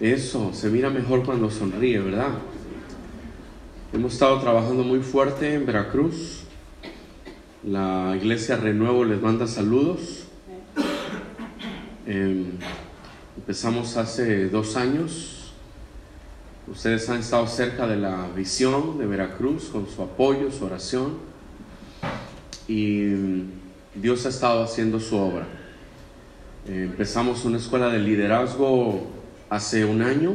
Eso, se mira mejor cuando sonríe, ¿verdad? Hemos estado trabajando muy fuerte en Veracruz. La iglesia Renuevo les manda saludos. Em, empezamos hace dos años. Ustedes han estado cerca de la visión de Veracruz con su apoyo, su oración. Y Dios ha estado haciendo su obra. Eh, empezamos una escuela de liderazgo hace un año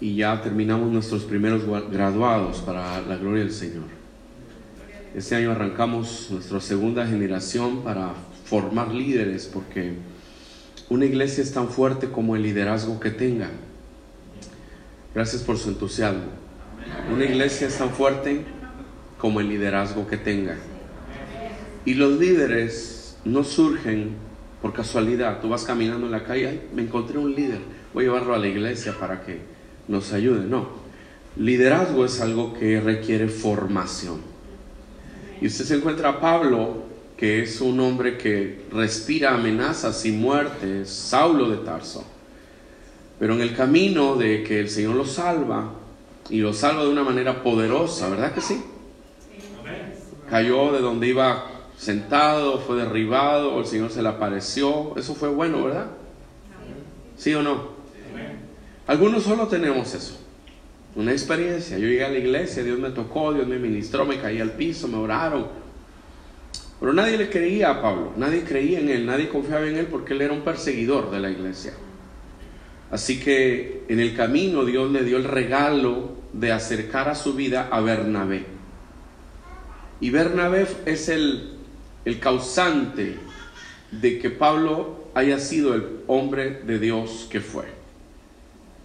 y ya terminamos nuestros primeros graduados para la gloria del Señor. Este año arrancamos nuestra segunda generación para formar líderes porque una iglesia es tan fuerte como el liderazgo que tenga. Gracias por su entusiasmo. Una iglesia es tan fuerte como el liderazgo que tenga. Y los líderes no surgen por casualidad. Tú vas caminando en la calle, me encontré un líder, voy a llevarlo a la iglesia para que nos ayude. No, liderazgo es algo que requiere formación. Y usted se encuentra a Pablo, que es un hombre que respira amenazas y muertes, Saulo de Tarso. Pero en el camino de que el Señor lo salva, y lo salva de una manera poderosa, ¿verdad que sí? Cayó de donde iba sentado, fue derribado, el Señor se le apareció. Eso fue bueno, ¿verdad? ¿Sí o no? Algunos solo tenemos eso. Una experiencia. Yo llegué a la iglesia, Dios me tocó, Dios me ministró, me caí al piso, me oraron. Pero nadie le creía a Pablo, nadie creía en él, nadie confiaba en él porque él era un perseguidor de la iglesia. Así que en el camino Dios le dio el regalo de acercar a su vida a Bernabé. Y Bernabé es el el causante de que Pablo haya sido el hombre de Dios que fue.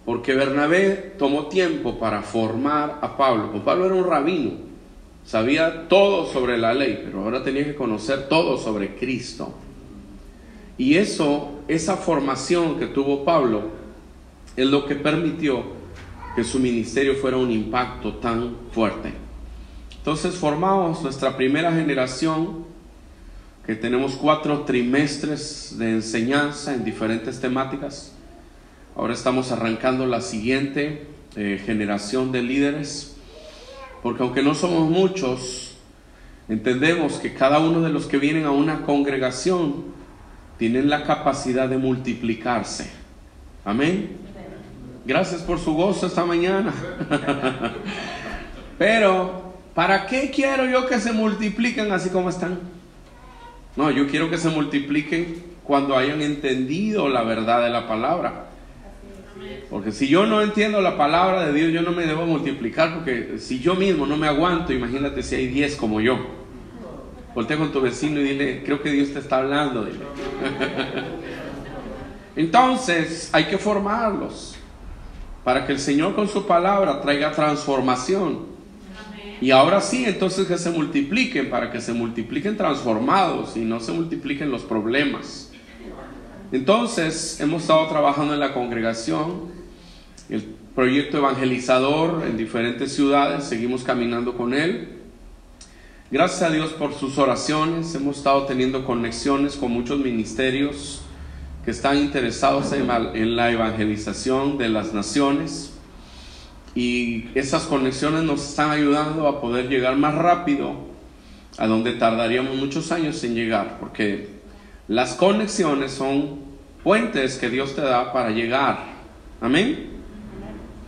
Porque Bernabé tomó tiempo para formar a Pablo. Pues Pablo era un rabino, sabía todo sobre la ley, pero ahora tenía que conocer todo sobre Cristo. Y eso, esa formación que tuvo Pablo, es lo que permitió que su ministerio fuera un impacto tan fuerte. Entonces formamos nuestra primera generación que tenemos cuatro trimestres de enseñanza en diferentes temáticas. Ahora estamos arrancando la siguiente eh, generación de líderes, porque aunque no somos muchos, entendemos que cada uno de los que vienen a una congregación tienen la capacidad de multiplicarse. Amén. Gracias por su gozo esta mañana. Pero, ¿para qué quiero yo que se multipliquen así como están? No, yo quiero que se multipliquen cuando hayan entendido la verdad de la palabra. Porque si yo no entiendo la palabra de Dios, yo no me debo multiplicar, porque si yo mismo no me aguanto, imagínate si hay 10 como yo. Voltea con tu vecino y dile, creo que Dios te está hablando. Entonces hay que formarlos para que el Señor con su palabra traiga transformación. Y ahora sí, entonces que se multipliquen para que se multipliquen transformados y no se multipliquen los problemas. Entonces, hemos estado trabajando en la congregación, el proyecto evangelizador en diferentes ciudades, seguimos caminando con él. Gracias a Dios por sus oraciones, hemos estado teniendo conexiones con muchos ministerios que están interesados en la evangelización de las naciones. Y esas conexiones nos están ayudando a poder llegar más rápido a donde tardaríamos muchos años en llegar, porque las conexiones son puentes que Dios te da para llegar. Amén.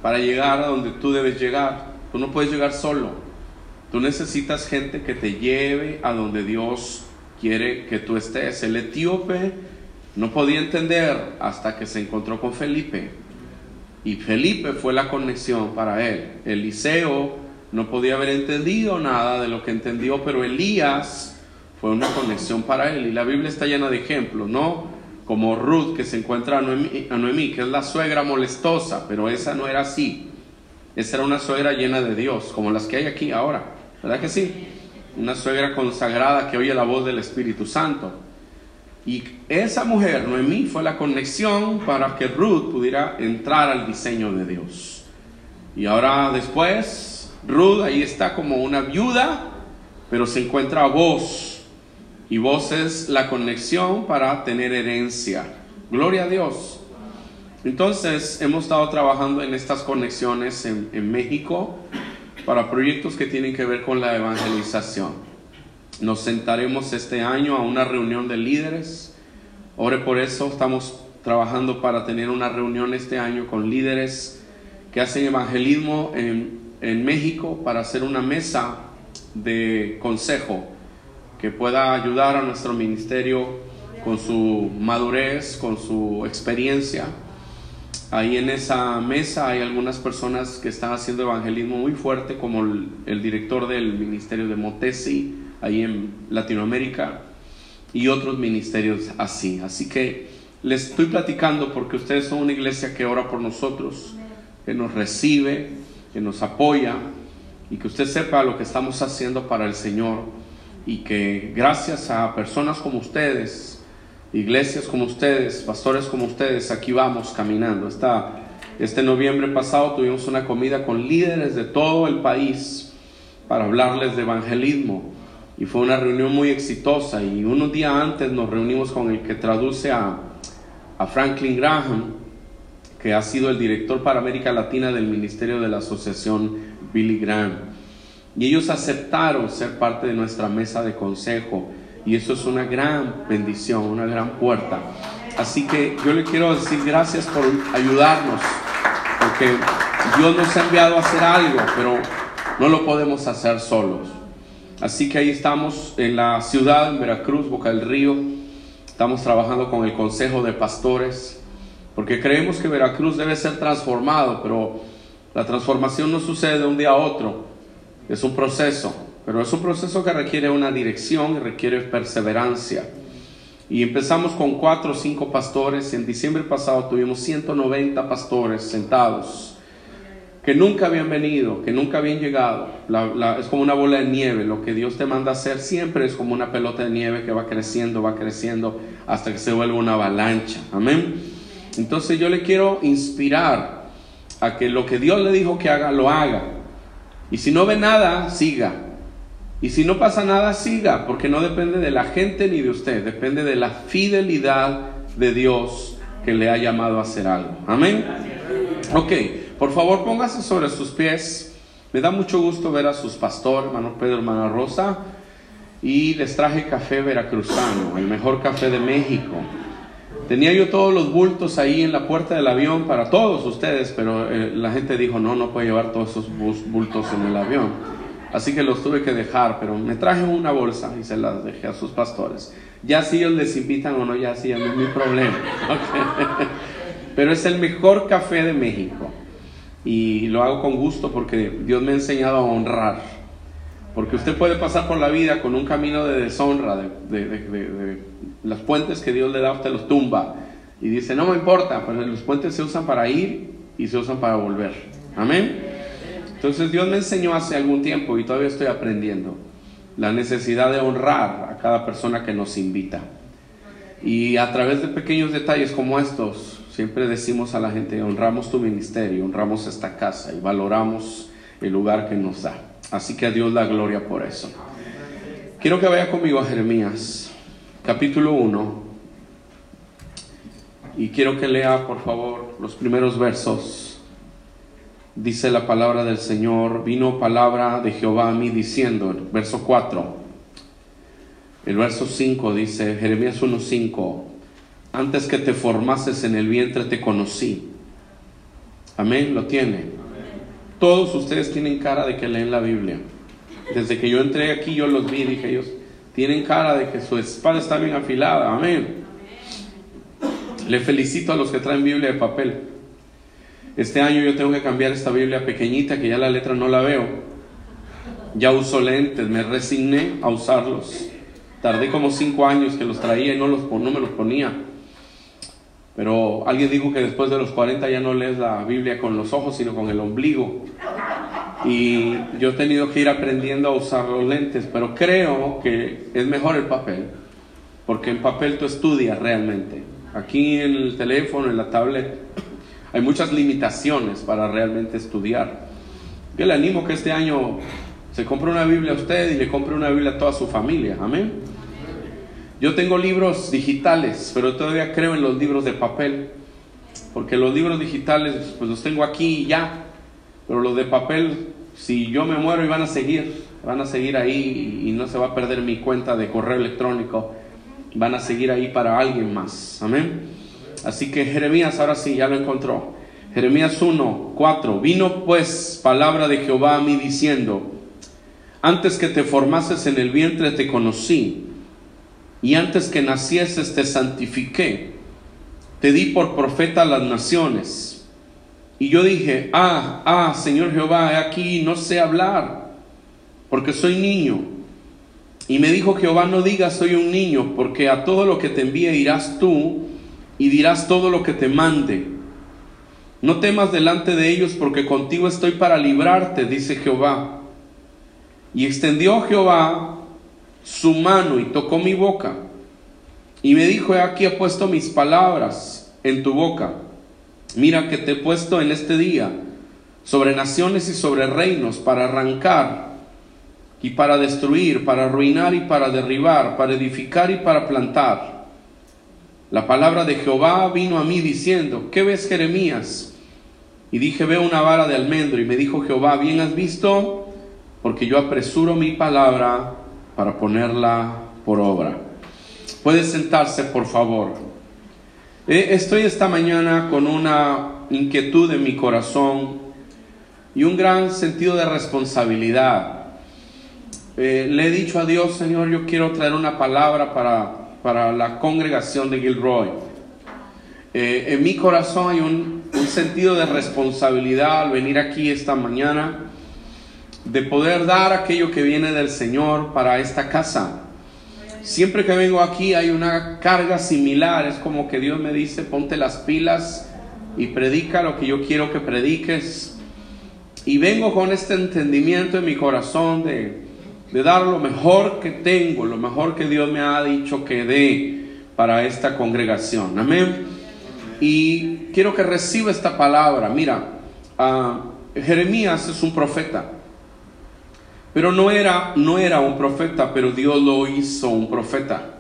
Para llegar a donde tú debes llegar. Tú no puedes llegar solo. Tú necesitas gente que te lleve a donde Dios quiere que tú estés. El etíope no podía entender hasta que se encontró con Felipe y Felipe fue la conexión para él. Eliseo no podía haber entendido nada de lo que entendió, pero Elías fue una conexión para él. Y la Biblia está llena de ejemplos, ¿no? Como Ruth que se encuentra a Noemí, que es la suegra molestosa, pero esa no era así. Esa era una suegra llena de Dios, como las que hay aquí ahora. ¿Verdad que sí? Una suegra consagrada que oye la voz del Espíritu Santo. Y esa mujer, Noemí, fue la conexión para que Ruth pudiera entrar al diseño de Dios. Y ahora después, Ruth ahí está como una viuda, pero se encuentra a vos. Y vos es la conexión para tener herencia. Gloria a Dios. Entonces, hemos estado trabajando en estas conexiones en México para proyectos que tienen que ver con la evangelización. Nos sentaremos este año a una reunión de líderes. Ore por eso, estamos trabajando para tener una reunión este año con líderes que hacen evangelismo en, en México para hacer una mesa de consejo que pueda ayudar a nuestro ministerio con su madurez, con su experiencia. Ahí en esa mesa hay algunas personas que están haciendo evangelismo muy fuerte, como el, el director del ministerio de Motesi, ahí en Latinoamérica, y otros ministerios así. Así que les estoy platicando porque ustedes son una iglesia que ora por nosotros, que nos recibe, que nos apoya, y que usted sepa lo que estamos haciendo para el Señor, y que gracias a personas como ustedes, iglesias como ustedes, pastores como ustedes, aquí vamos caminando. Este noviembre pasado tuvimos una comida con líderes de todo el país para hablarles de evangelismo y fue una reunión muy exitosa y unos días antes nos reunimos con el que traduce a, a Franklin Graham, que ha sido el director para América Latina del Ministerio de la Asociación Billy Graham. Y ellos aceptaron ser parte de nuestra mesa de consejo y eso es una gran bendición, una gran puerta. Así que yo le quiero decir gracias por ayudarnos, porque Dios nos ha enviado a hacer algo, pero no lo podemos hacer solos. Así que ahí estamos en la ciudad, en Veracruz, Boca del Río. Estamos trabajando con el Consejo de Pastores, porque creemos que Veracruz debe ser transformado, pero la transformación no sucede de un día a otro, es un proceso. Pero es un proceso que requiere una dirección y requiere perseverancia. Y empezamos con cuatro o cinco pastores. En diciembre pasado tuvimos 190 pastores sentados que nunca habían venido, que nunca habían llegado. es como una bola de nieve. Lo que Dios te manda hacer siempre es como una pelota de nieve que va creciendo, va creciendo hasta que se vuelve una avalancha. Amén. Entonces yo le quiero inspirar a que lo que Dios le dijo que haga, lo haga. Y si no ve nada, siga. Y si no pasa nada, siga, porque no depende de la gente ni de usted, depende de la fidelidad de Dios que le ha llamado a hacer algo. Amén. Ok, por favor póngase sobre sus pies. Me da mucho gusto ver a sus pastores, hermano Pedro, hermana Rosa. Y les traje café veracruzano, el mejor café de México. Tenía yo todos los bultos ahí en la puerta del avión para todos ustedes, pero eh, la gente dijo, no, no puede llevar todos esos bultos en el avión. Así que los tuve que dejar, pero me traje una bolsa y se las dejé a sus pastores. Ya si ellos les invitan o no, ya sí, no es mi problema. Pero es el mejor café de México. Y lo hago con gusto porque Dios me ha enseñado a honrar. Porque usted puede pasar por la vida con un camino de deshonra, de, de, los puentes que Dios le da, usted los tumba. Y dice, no me importa, pero los puentes se usan para ir y se usan para volver. Amén. Entonces Dios me enseñó hace algún tiempo y todavía estoy aprendiendo la necesidad de honrar a cada persona que nos invita. Y a través de pequeños detalles como estos, siempre decimos a la gente, honramos tu ministerio, honramos esta casa y valoramos el lugar que nos da. Así que a Dios la gloria por eso. Quiero que vaya conmigo a Jeremías, capítulo 1. Y quiero que lea, por favor, los primeros versos dice la palabra del Señor, vino palabra de Jehová a mí diciendo, verso 4, el verso 5 dice, Jeremías 1.5, antes que te formases en el vientre te conocí. Amén, lo tiene. Todos ustedes tienen cara de que leen la Biblia. Desde que yo entré aquí yo los vi, dije ellos, tienen cara de que su espada está bien afilada. Amén. Le felicito a los que traen Biblia de papel. Este año yo tengo que cambiar esta Biblia pequeñita que ya la letra no la veo. Ya uso lentes, me resigné a usarlos. Tardé como cinco años que los traía y no, los, no me los ponía. Pero alguien dijo que después de los 40 ya no lees la Biblia con los ojos, sino con el ombligo. Y yo he tenido que ir aprendiendo a usar los lentes, pero creo que es mejor el papel, porque en papel tú estudias realmente. Aquí en el teléfono, en la tablet, hay muchas limitaciones para realmente estudiar. Yo le animo que este año se compre una Biblia a usted y le compre una Biblia a toda su familia. Amén. Yo tengo libros digitales, pero todavía creo en los libros de papel. porque los libros digitales pues los tengo aquí y ya, pero los de papel, si yo me muero y van a seguir, van a seguir ahí y no se va a perder mi cuenta de correo electrónico, van a seguir ahí para alguien más, amén. Así que Jeremías ahora sí, ya lo encontró. Jeremías 1, 4. Vino pues palabra de Jehová a mí diciendo, antes que te formases en el vientre te conocí, y antes que nacieses te santifiqué, te di por profeta a las naciones. Y yo dije, ah, ah, Señor Jehová, aquí no sé hablar, porque soy niño. Y me dijo Jehová, no digas soy un niño, porque a todo lo que te envíe irás tú y dirás todo lo que te mande. No temas delante de ellos, porque contigo estoy para librarte, dice Jehová. Y extendió Jehová su mano y tocó mi boca. Y me dijo, aquí he puesto mis palabras en tu boca. Mira que te he puesto en este día sobre naciones y sobre reinos para arrancar y para destruir, para arruinar y para derribar, para edificar y para plantar. La palabra de Jehová vino a mí diciendo, ¿qué ves Jeremías? Y dije, veo una vara de almendro. Y me dijo Jehová, bien has visto, porque yo apresuro mi palabra para ponerla por obra. Puede sentarse, por favor. Eh, estoy esta mañana con una inquietud en mi corazón y un gran sentido de responsabilidad. Eh, le he dicho a Dios, Señor, yo quiero traer una palabra para, para la congregación de Gilroy. Eh, en mi corazón hay un, un sentido de responsabilidad al venir aquí esta mañana de poder dar aquello que viene del Señor para esta casa. Siempre que vengo aquí hay una carga similar, es como que Dios me dice, ponte las pilas y predica lo que yo quiero que prediques. Y vengo con este entendimiento en mi corazón de, de dar lo mejor que tengo, lo mejor que Dios me ha dicho que dé para esta congregación. Amén. Y quiero que reciba esta palabra. Mira, uh, Jeremías es un profeta. Pero no era, no era un profeta, pero Dios lo hizo un profeta.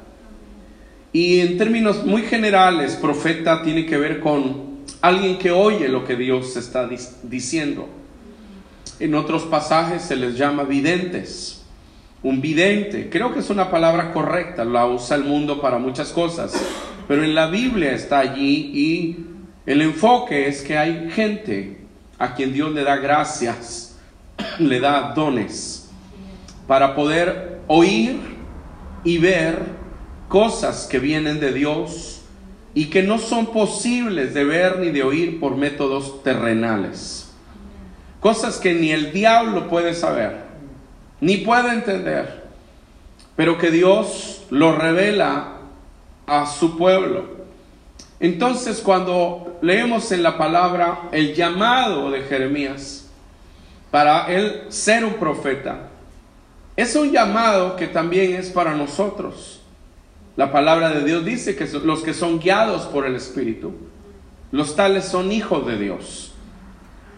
Y en términos muy generales, profeta tiene que ver con alguien que oye lo que Dios está diciendo. En otros pasajes se les llama videntes. Un vidente, creo que es una palabra correcta, la usa el mundo para muchas cosas, pero en la Biblia está allí y el enfoque es que hay gente a quien Dios le da gracias, le da dones para poder oír y ver cosas que vienen de Dios y que no son posibles de ver ni de oír por métodos terrenales. Cosas que ni el diablo puede saber, ni puede entender, pero que Dios lo revela a su pueblo. Entonces cuando leemos en la palabra el llamado de Jeremías para él ser un profeta, es un llamado que también es para nosotros. La palabra de Dios dice que los que son guiados por el Espíritu, los tales son hijos de Dios.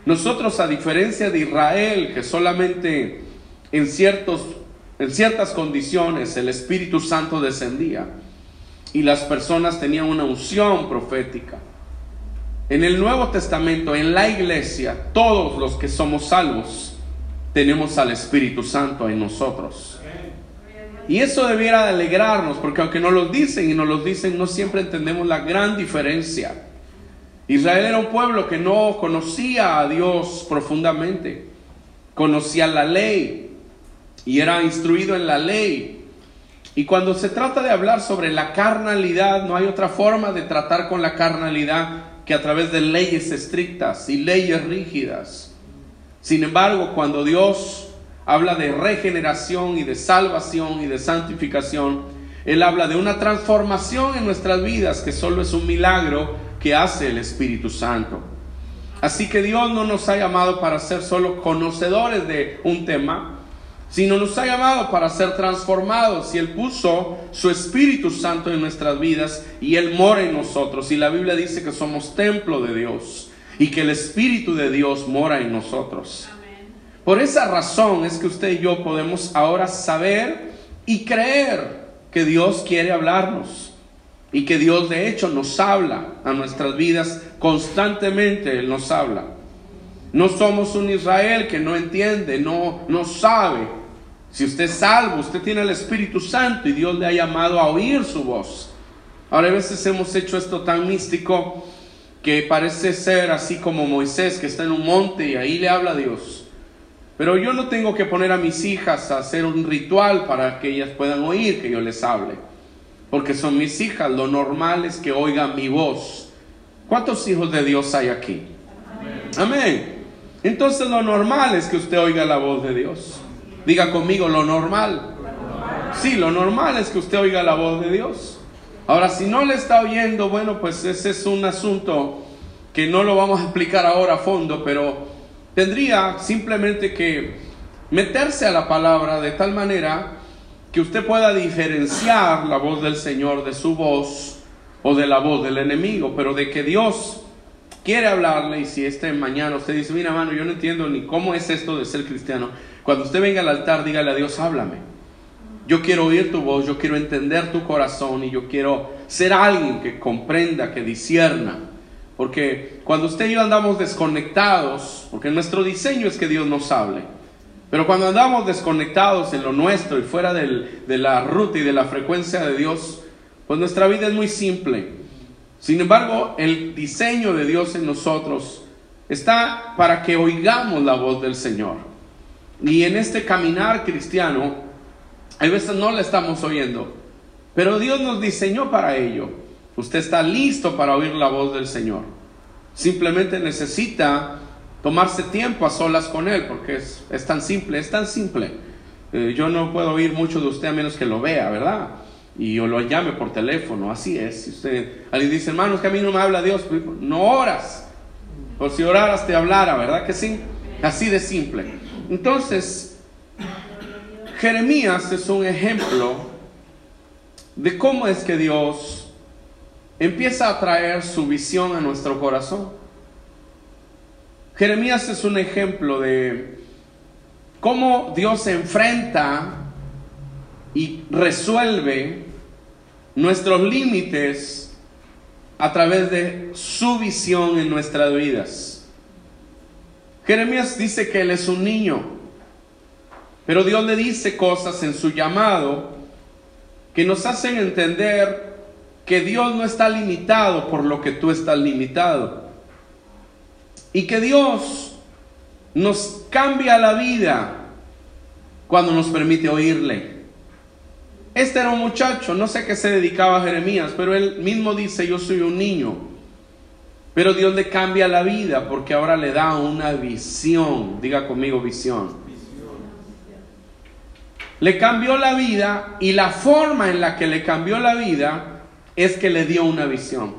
Nosotros, a diferencia de Israel, que solamente en, ciertos, en ciertas condiciones el Espíritu Santo descendía y las personas tenían una unción profética. En el Nuevo Testamento, en la iglesia, todos los que somos salvos, tenemos al Espíritu Santo en nosotros. Y eso debiera alegrarnos, porque aunque nos lo dicen y nos lo dicen, no siempre entendemos la gran diferencia. Israel era un pueblo que no conocía a Dios profundamente, conocía la ley y era instruido en la ley. Y cuando se trata de hablar sobre la carnalidad, no hay otra forma de tratar con la carnalidad que a través de leyes estrictas y leyes rígidas. Sin embargo, cuando Dios habla de regeneración y de salvación y de santificación, Él habla de una transformación en nuestras vidas que solo es un milagro que hace el Espíritu Santo. Así que Dios no nos ha llamado para ser solo conocedores de un tema, sino nos ha llamado para ser transformados y Él puso su Espíritu Santo en nuestras vidas y Él mora en nosotros. Y la Biblia dice que somos templo de Dios y que el Espíritu de Dios mora en nosotros. Por esa razón es que usted y yo podemos ahora saber y creer que Dios quiere hablarnos y que Dios de hecho nos habla a nuestras vidas constantemente Él nos habla. No somos un Israel que no entiende, no, no sabe. Si usted es salvo, usted tiene el Espíritu Santo y Dios le ha llamado a oír su voz. Ahora a veces hemos hecho esto tan místico que parece ser así como Moisés que está en un monte y ahí le habla a Dios. Pero yo no tengo que poner a mis hijas a hacer un ritual para que ellas puedan oír que yo les hable. Porque son mis hijas, lo normal es que oigan mi voz. ¿Cuántos hijos de Dios hay aquí? Amén. Entonces lo normal es que usted oiga la voz de Dios. Diga conmigo, lo normal. Sí, lo normal es que usted oiga la voz de Dios. Ahora, si no le está oyendo, bueno, pues ese es un asunto que no lo vamos a explicar ahora a fondo, pero tendría simplemente que meterse a la palabra de tal manera que usted pueda diferenciar la voz del Señor de su voz o de la voz del enemigo, pero de que Dios quiere hablarle y si este mañana usted dice, mira hermano, yo no entiendo ni cómo es esto de ser cristiano, cuando usted venga al altar dígale a Dios, háblame. Yo quiero oír tu voz, yo quiero entender tu corazón y yo quiero ser alguien que comprenda, que disierna. Porque cuando usted y yo andamos desconectados, porque nuestro diseño es que Dios nos hable, pero cuando andamos desconectados en lo nuestro y fuera de la ruta y de la frecuencia de Dios, pues nuestra vida es muy simple. Sin embargo, el diseño de Dios en nosotros está para que oigamos la voz del Señor. Y en este caminar cristiano, a veces no la estamos oyendo, pero Dios nos diseñó para ello. Usted está listo para oír la voz del Señor. Simplemente necesita tomarse tiempo a solas con Él, porque es, tan simple, es tan simple. Eh, yo no puedo oír mucho de usted a menos que lo vea, ¿verdad? y o lo llame por teléfono, así es. Usted, alguien dice, hermano, es que a mí no me habla Dios, pues, no oras. Por si oraras te hablara, ¿verdad que sí? Así de simple. Entonces, Jeremías es un ejemplo de cómo es que Dios empieza a traer su visión a nuestro corazón. Jeremías es un ejemplo de cómo Dios enfrenta y resuelve nuestros límites a través de su visión en nuestras vidas. Jeremías dice que él es un niño, pero Dios le dice cosas en su llamado que nos hacen entender que Dios no está limitado por lo que tú estás limitado. Y que Dios nos cambia la vida cuando nos permite oírle. Este era un muchacho, no sé qué se dedicaba a Jeremías, pero él mismo dice, yo soy un niño. Pero Dios le cambia la vida porque ahora le da una visión. Diga conmigo visión. Le cambió la vida y la forma en la que le cambió la vida es que le dio una visión.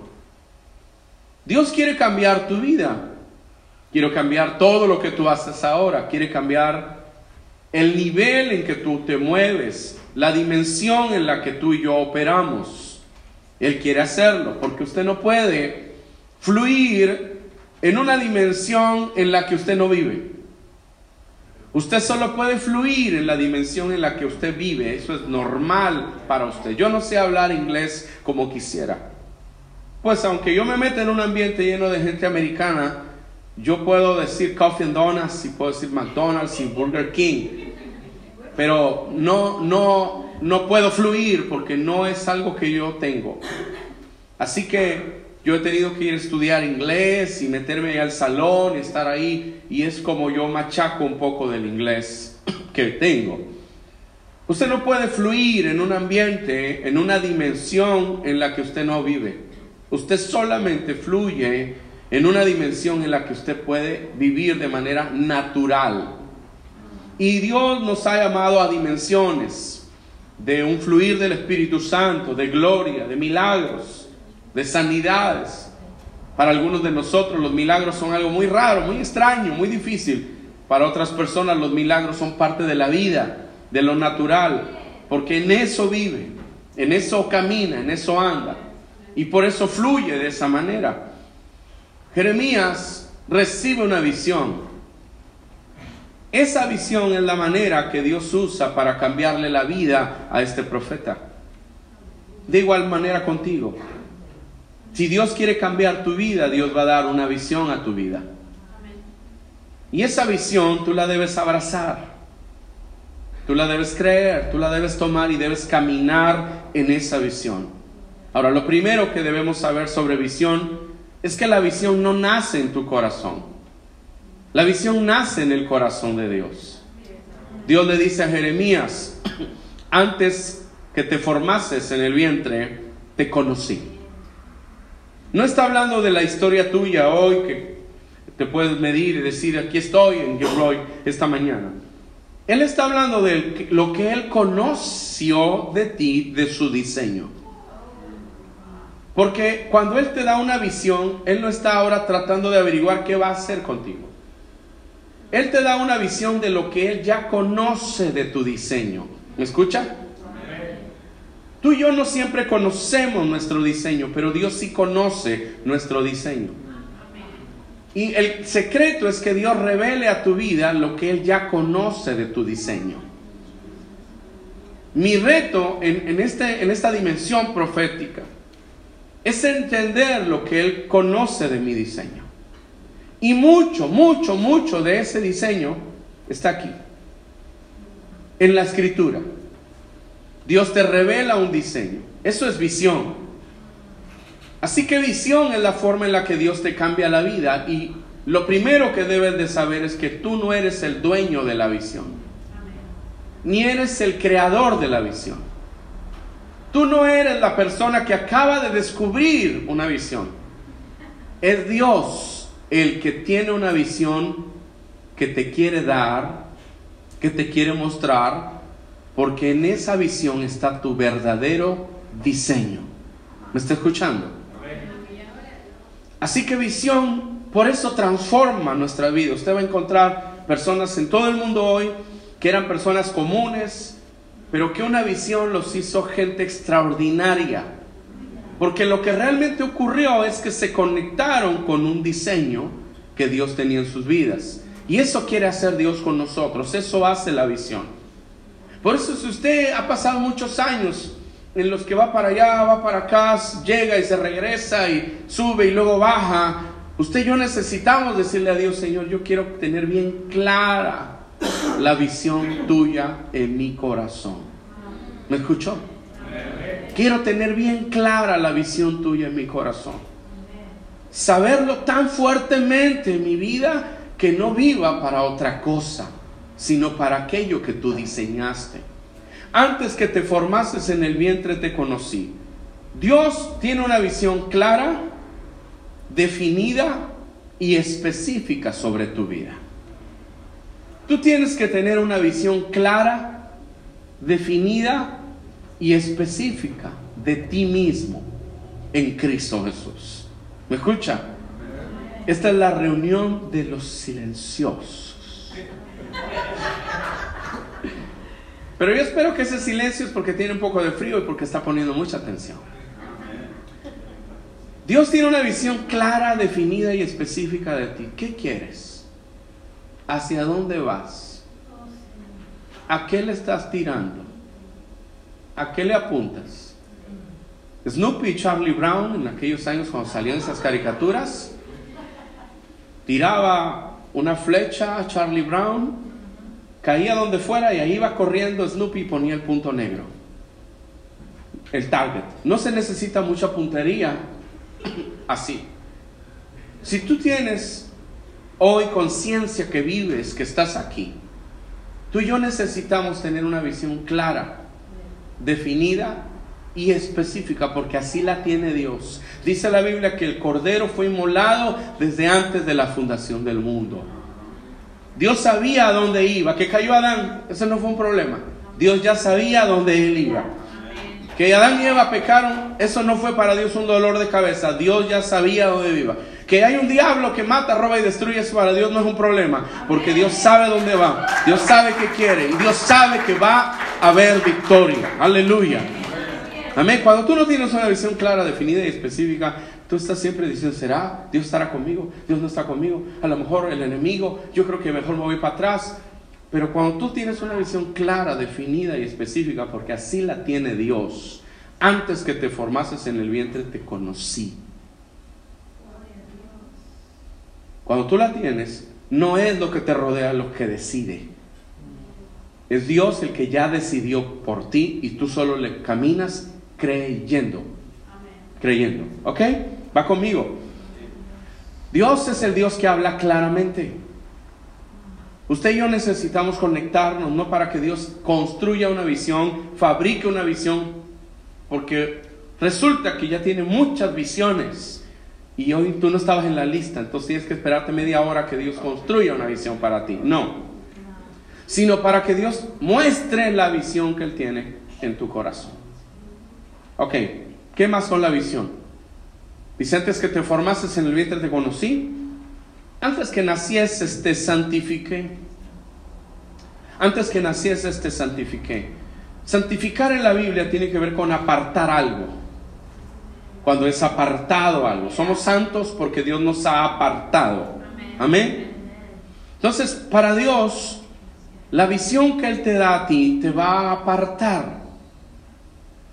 Dios quiere cambiar tu vida. Quiere cambiar todo lo que tú haces ahora. Quiere cambiar el nivel en que tú te mueves la dimensión en la que tú y yo operamos. Él quiere hacerlo, porque usted no puede fluir en una dimensión en la que usted no vive. Usted solo puede fluir en la dimensión en la que usted vive. Eso es normal para usted. Yo no sé hablar inglés como quisiera. Pues aunque yo me meta en un ambiente lleno de gente americana, yo puedo decir Coffee and Donuts y puedo decir McDonald's y Burger King pero no, no, no puedo fluir porque no es algo que yo tengo. Así que yo he tenido que ir a estudiar inglés y meterme al salón y estar ahí y es como yo machaco un poco del inglés que tengo. Usted no puede fluir en un ambiente, en una dimensión en la que usted no vive. Usted solamente fluye en una dimensión en la que usted puede vivir de manera natural. Y Dios nos ha llamado a dimensiones de un fluir del Espíritu Santo, de gloria, de milagros, de sanidades. Para algunos de nosotros los milagros son algo muy raro, muy extraño, muy difícil. Para otras personas los milagros son parte de la vida, de lo natural, porque en eso vive, en eso camina, en eso anda. Y por eso fluye de esa manera. Jeremías recibe una visión esa visión es la manera que Dios usa para cambiarle la vida a este profeta. De igual manera contigo. Si Dios quiere cambiar tu vida, Dios va a dar una visión a tu vida. Y esa visión tú la debes abrazar. Tú la debes creer, tú la debes tomar y debes caminar en esa visión. Ahora, lo primero que debemos saber sobre visión es que la visión no nace en tu corazón. La visión nace en el corazón de Dios. Dios le dice a Jeremías, antes que te formases en el vientre, te conocí. No está hablando de la historia tuya hoy que te puedes medir y decir, aquí estoy en Gilroy esta mañana. Él está hablando de lo que él conoció de ti, de su diseño. Porque cuando Él te da una visión, Él no está ahora tratando de averiguar qué va a hacer contigo. Él te da una visión de lo que Él ya conoce de tu diseño. ¿Me escucha? Tú y yo no siempre conocemos nuestro diseño, pero Dios sí conoce nuestro diseño. Y el secreto es que Dios revele a tu vida lo que Él ya conoce de tu diseño. Mi reto en, este, en esta dimensión profética es entender lo que Él conoce de mi diseño. Y mucho, mucho, mucho de ese diseño está aquí, en la escritura. Dios te revela un diseño. Eso es visión. Así que visión es la forma en la que Dios te cambia la vida. Y lo primero que debes de saber es que tú no eres el dueño de la visión. Ni eres el creador de la visión. Tú no eres la persona que acaba de descubrir una visión. Es Dios el que tiene una visión que te quiere dar, que te quiere mostrar, porque en esa visión está tu verdadero diseño. ¿Me está escuchando? Así que visión, por eso transforma nuestra vida. Usted va a encontrar personas en todo el mundo hoy que eran personas comunes, pero que una visión los hizo gente extraordinaria. Porque lo que realmente ocurrió es que se conectaron con un diseño que Dios tenía en sus vidas. Y eso quiere hacer Dios con nosotros, eso hace la visión. Por eso si usted ha pasado muchos años en los que va para allá, va para acá, llega y se regresa y sube y luego baja, usted y yo necesitamos decirle a Dios, Señor, yo quiero tener bien clara la visión tuya en mi corazón. ¿Me escuchó? Quiero tener bien clara la visión tuya en mi corazón. Saberlo tan fuertemente en mi vida que no viva para otra cosa, sino para aquello que tú diseñaste. Antes que te formases en el vientre te conocí. Dios tiene una visión clara, definida y específica sobre tu vida. Tú tienes que tener una visión clara, definida y específica de ti mismo en Cristo Jesús. ¿Me escucha? Esta es la reunión de los silenciosos. Pero yo espero que ese silencio es porque tiene un poco de frío y porque está poniendo mucha atención. Dios tiene una visión clara, definida y específica de ti. ¿Qué quieres? ¿Hacia dónde vas? ¿A qué le estás tirando? ¿A qué le apuntas? Snoopy y Charlie Brown, en aquellos años cuando salían esas caricaturas, tiraba una flecha a Charlie Brown, caía donde fuera y ahí iba corriendo Snoopy y ponía el punto negro. El target. No se necesita mucha puntería así. Si tú tienes Hoy conciencia que vives, que estás aquí. Tú y yo necesitamos tener una visión clara, definida y específica, porque así la tiene Dios. Dice la Biblia que el Cordero fue inmolado desde antes de la fundación del mundo. Dios sabía a dónde iba, que cayó Adán, ese no fue un problema. Dios ya sabía a dónde él iba. Que Adán y Eva pecaron, eso no fue para Dios un dolor de cabeza. Dios ya sabía dónde iba. Que hay un diablo que mata, roba y destruye, eso para Dios no es un problema, porque Dios sabe dónde va, Dios sabe qué quiere y Dios sabe que va a haber victoria. Aleluya. Amén. Cuando tú no tienes una visión clara, definida y específica, tú estás siempre diciendo, ¿será? ¿Dios estará conmigo? ¿Dios no está conmigo? A lo mejor el enemigo, yo creo que mejor me voy para atrás. Pero cuando tú tienes una visión clara, definida y específica, porque así la tiene Dios, antes que te formases en el vientre te conocí Cuando tú la tienes, no es lo que te rodea lo que decide. Es Dios el que ya decidió por ti y tú solo le caminas creyendo. Creyendo. ¿Ok? Va conmigo. Dios es el Dios que habla claramente. Usted y yo necesitamos conectarnos, no para que Dios construya una visión, fabrique una visión, porque resulta que ya tiene muchas visiones y hoy tú no estabas en la lista, entonces tienes que esperarte media hora que Dios construya una visión para ti. No, sino para que Dios muestre la visión que Él tiene en tu corazón. Ok, ¿qué más son la visión? Dice, antes que te formases en el vientre te conocí, antes que nacieses te santifiqué. Antes que nacieses te santifiqué. Santificar en la Biblia tiene que ver con apartar algo. Cuando es apartado algo. Somos santos porque Dios nos ha apartado. Amén. Entonces, para Dios, la visión que Él te da a ti te va a apartar.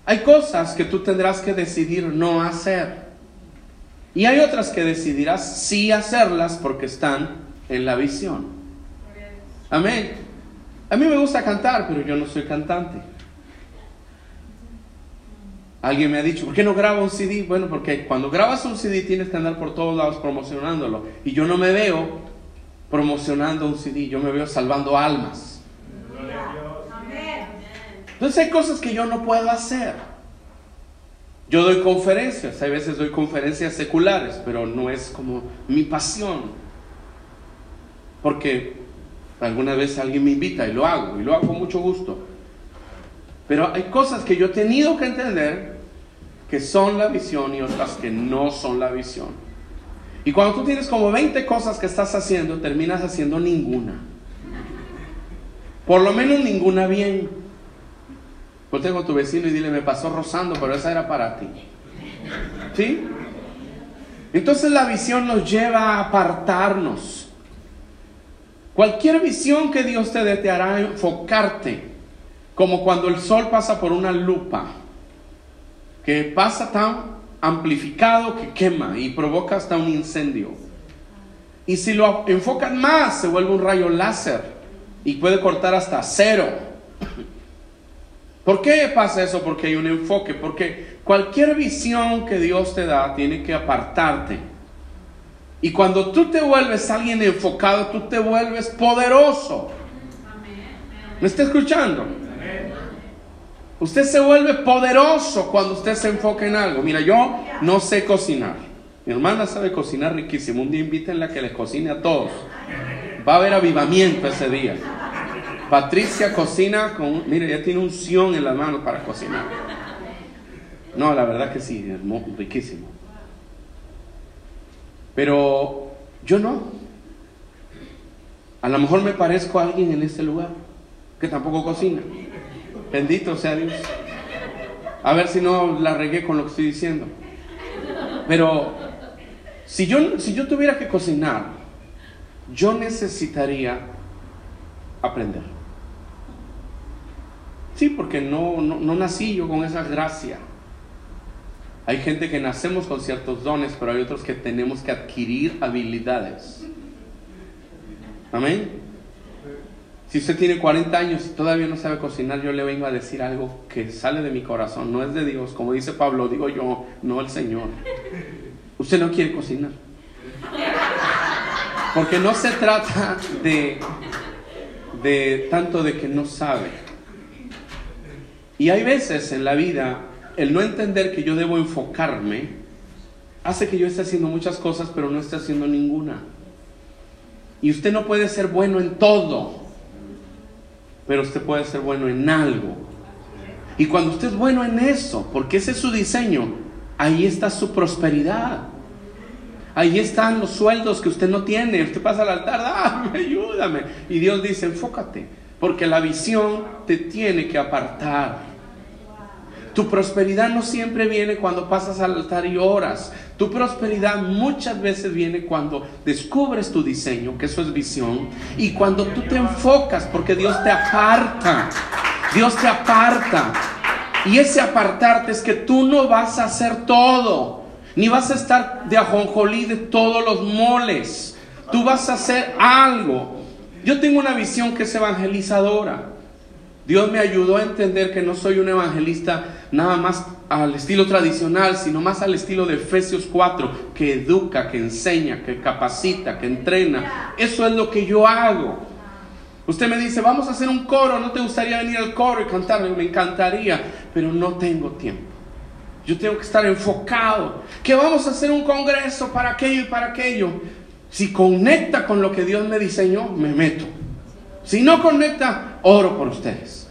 Hay cosas que tú tendrás que decidir no hacer. Y hay otras que decidirás sí hacerlas porque están en la visión. Amén. A mí me gusta cantar, pero yo no soy cantante. Alguien me ha dicho, ¿por qué no grabo un CD? Bueno, porque cuando grabas un CD tienes que andar por todos lados promocionándolo. Y yo no me veo promocionando un CD, yo me veo salvando almas. Entonces hay cosas que yo no puedo hacer. Yo doy conferencias, hay veces doy conferencias seculares, pero no es como mi pasión. Porque alguna vez alguien me invita y lo hago, y lo hago con mucho gusto. Pero hay cosas que yo he tenido que entender que son la visión y otras que no son la visión. Y cuando tú tienes como 20 cosas que estás haciendo, terminas haciendo ninguna. Por lo menos ninguna bien. Ponte con tu vecino y dile, me pasó rozando, pero esa era para ti. ¿Sí? Entonces la visión nos lleva a apartarnos. Cualquier visión que Dios te dé te hará enfocarte, como cuando el sol pasa por una lupa, que pasa tan amplificado que quema y provoca hasta un incendio. Y si lo enfocas más, se vuelve un rayo láser y puede cortar hasta cero. ¿Por qué pasa eso? Porque hay un enfoque, porque cualquier visión que Dios te da tiene que apartarte. Y cuando tú te vuelves alguien enfocado, tú te vuelves poderoso. ¿Me está escuchando? Usted se vuelve poderoso cuando usted se enfoca en algo. Mira, yo no sé cocinar. Mi hermana sabe cocinar riquísimo. Un día invítenla a que les cocine a todos. Va a haber avivamiento ese día. Patricia cocina con, mire, ya tiene un sion en las manos para cocinar. No, la verdad que sí, riquísimo. Pero yo no. A lo mejor me parezco a alguien en este lugar que tampoco cocina. Bendito sea Dios. A ver si no la regué con lo que estoy diciendo. Pero si yo, si yo tuviera que cocinar, yo necesitaría aprender. Sí, porque no, no, nací yo con esa gracia. Hay gente que nacemos con ciertos dones, pero hay otros que tenemos que adquirir habilidades. Amén. Si usted tiene 40 años y todavía no sabe cocinar, yo le vengo a decir algo que sale de mi corazón, no es de Dios. Como dice Pablo, digo yo, no el Señor. Usted no quiere cocinar. Porque no se trata de, de tanto de que no sabe y hay veces en la vida, el no entender que yo debo enfocarme, hace que yo esté haciendo muchas cosas, pero no esté haciendo ninguna. Y usted no puede ser bueno en todo, pero usted puede ser bueno en algo. Y cuando usted es bueno en eso, porque ese es su diseño, ahí está su prosperidad. Ahí están los sueldos que usted no tiene. Usted pasa al altar, ah, ayúdame. Y Dios dice, enfócate. Porque la visión te tiene que apartar. Tu prosperidad no siempre viene cuando pasas al altar y oras. Tu prosperidad muchas veces viene cuando descubres tu diseño, que eso es visión, y cuando tú te enfocas, porque Dios te aparta. Dios te aparta. Y ese apartarte es que tú no vas a hacer todo, ni vas a estar de ajonjolí de todos los moles. Tú vas a hacer algo. Yo tengo una visión que es evangelizadora. Dios me ayudó a entender que no soy un evangelista nada más al estilo tradicional, sino más al estilo de Efesios 4, que educa, que enseña, que capacita, que entrena. Eso es lo que yo hago. Usted me dice, vamos a hacer un coro, ¿no te gustaría venir al coro y cantar? Me encantaría, pero no tengo tiempo. Yo tengo que estar enfocado. Que vamos a hacer un congreso para aquello y para aquello. Si conecta con lo que Dios me diseñó, me meto. Si no conecta, oro por ustedes.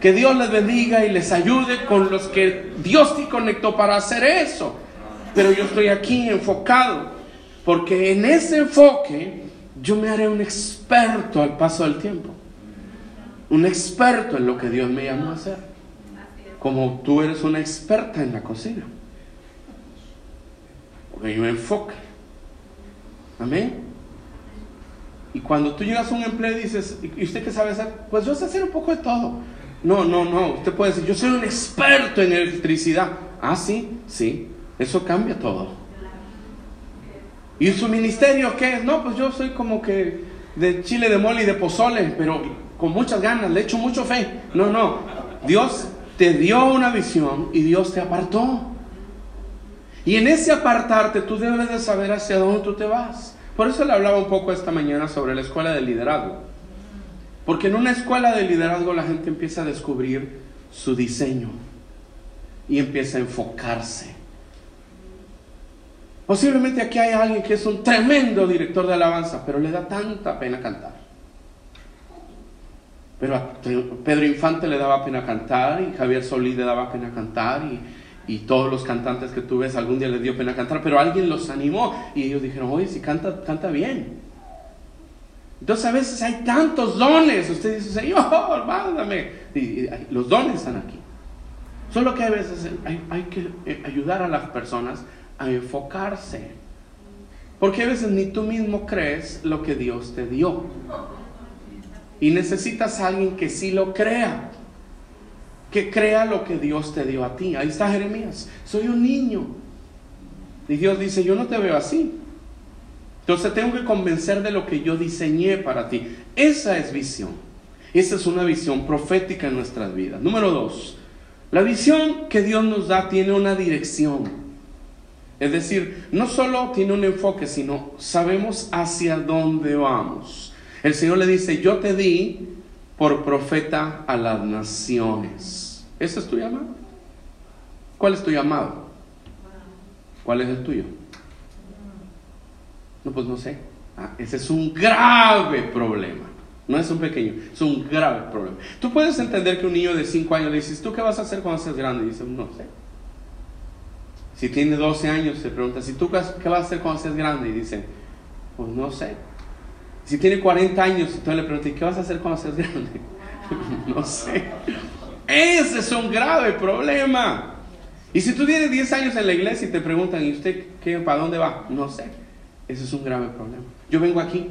Que Dios les bendiga y les ayude con los que Dios te conectó para hacer eso. Pero yo estoy aquí enfocado. Porque en ese enfoque yo me haré un experto al paso del tiempo. Un experto en lo que Dios me llamó a hacer. Como tú eres una experta en la cocina. Porque yo me enfoque. Amén. Y cuando tú llegas a un empleo y dices, ¿y usted qué sabe hacer? Pues yo sé hacer un poco de todo. No, no, no. Usted puede decir, yo soy un experto en electricidad. Ah, sí, sí. Eso cambia todo. ¿Y su ministerio qué es? No, pues yo soy como que de chile de mole y de pozole, pero con muchas ganas, le echo mucho fe. No, no. Dios te dio una visión y Dios te apartó. Y en ese apartarte tú debes de saber hacia dónde tú te vas. Por eso le hablaba un poco esta mañana sobre la escuela de liderazgo. Porque en una escuela de liderazgo la gente empieza a descubrir su diseño y empieza a enfocarse. Posiblemente aquí hay alguien que es un tremendo director de alabanza, pero le da tanta pena cantar. Pero a Pedro Infante le daba pena cantar y Javier Solís le daba pena cantar y y todos los cantantes que tú ves algún día les dio pena cantar, pero alguien los animó y ellos dijeron, oye, si canta, canta bien. Entonces a veces hay tantos dones, usted dice, Señor, mándame. Y, los dones están aquí. Solo que a veces hay, hay que eh, ayudar a las personas a enfocarse. Porque a veces ni tú mismo crees lo que Dios te dio. Y necesitas a alguien que sí lo crea que crea lo que Dios te dio a ti. Ahí está Jeremías. Soy un niño. Y Dios dice, yo no te veo así. Entonces tengo que convencer de lo que yo diseñé para ti. Esa es visión. Esa es una visión profética en nuestras vidas. Número dos, la visión que Dios nos da tiene una dirección. Es decir, no solo tiene un enfoque, sino sabemos hacia dónde vamos. El Señor le dice, yo te di por profeta a las naciones. ¿Ese es tu llamado? ¿Cuál es tu llamado? ¿Cuál es el tuyo? No, pues no sé. Ah, ese es un grave problema. No es un pequeño, es un grave problema. Tú puedes entender que un niño de 5 años le dices, ¿tú qué vas a hacer cuando seas grande? Y dice, no sé. Si tiene 12 años, se pregunta, ¿si tú qué vas a hacer cuando seas grande? Y dice, pues no sé. Si tiene 40 años, entonces le pregunté, ¿qué vas a hacer cuando seas grande? no sé. Ese es un grave problema. Y si tú tienes 10 años en la iglesia y te preguntan, ¿y usted qué, para dónde va? No sé. Ese es un grave problema. Yo vengo aquí,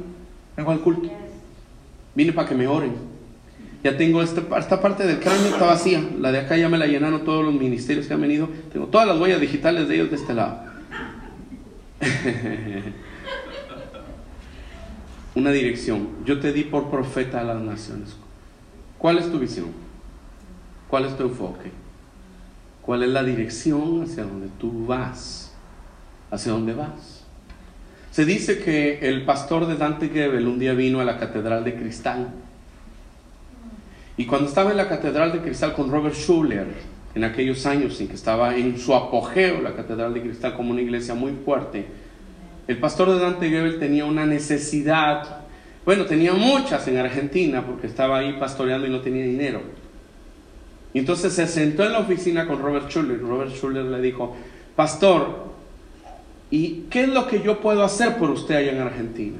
vengo al culto. Vine para que me oren. Ya tengo esta, esta parte del cráneo está vacía. La de acá ya me la llenaron todos los ministerios que han venido. Tengo todas las huellas digitales de ellos de este lado. una dirección. Yo te di por profeta a las naciones. ¿Cuál es tu visión? ¿Cuál es tu enfoque? ¿Cuál es la dirección hacia donde tú vas? ¿Hacia dónde vas? Se dice que el pastor de Dante Gebel un día vino a la Catedral de Cristal. Y cuando estaba en la Catedral de Cristal con Robert Schuller, en aquellos años en que estaba en su apogeo la Catedral de Cristal como una iglesia muy fuerte, el pastor de Dante Gebel tenía una necesidad, bueno, tenía muchas en Argentina porque estaba ahí pastoreando y no tenía dinero. Entonces se sentó en la oficina con Robert Schuller. Robert Schuller le dijo, pastor, ¿y qué es lo que yo puedo hacer por usted allá en Argentina?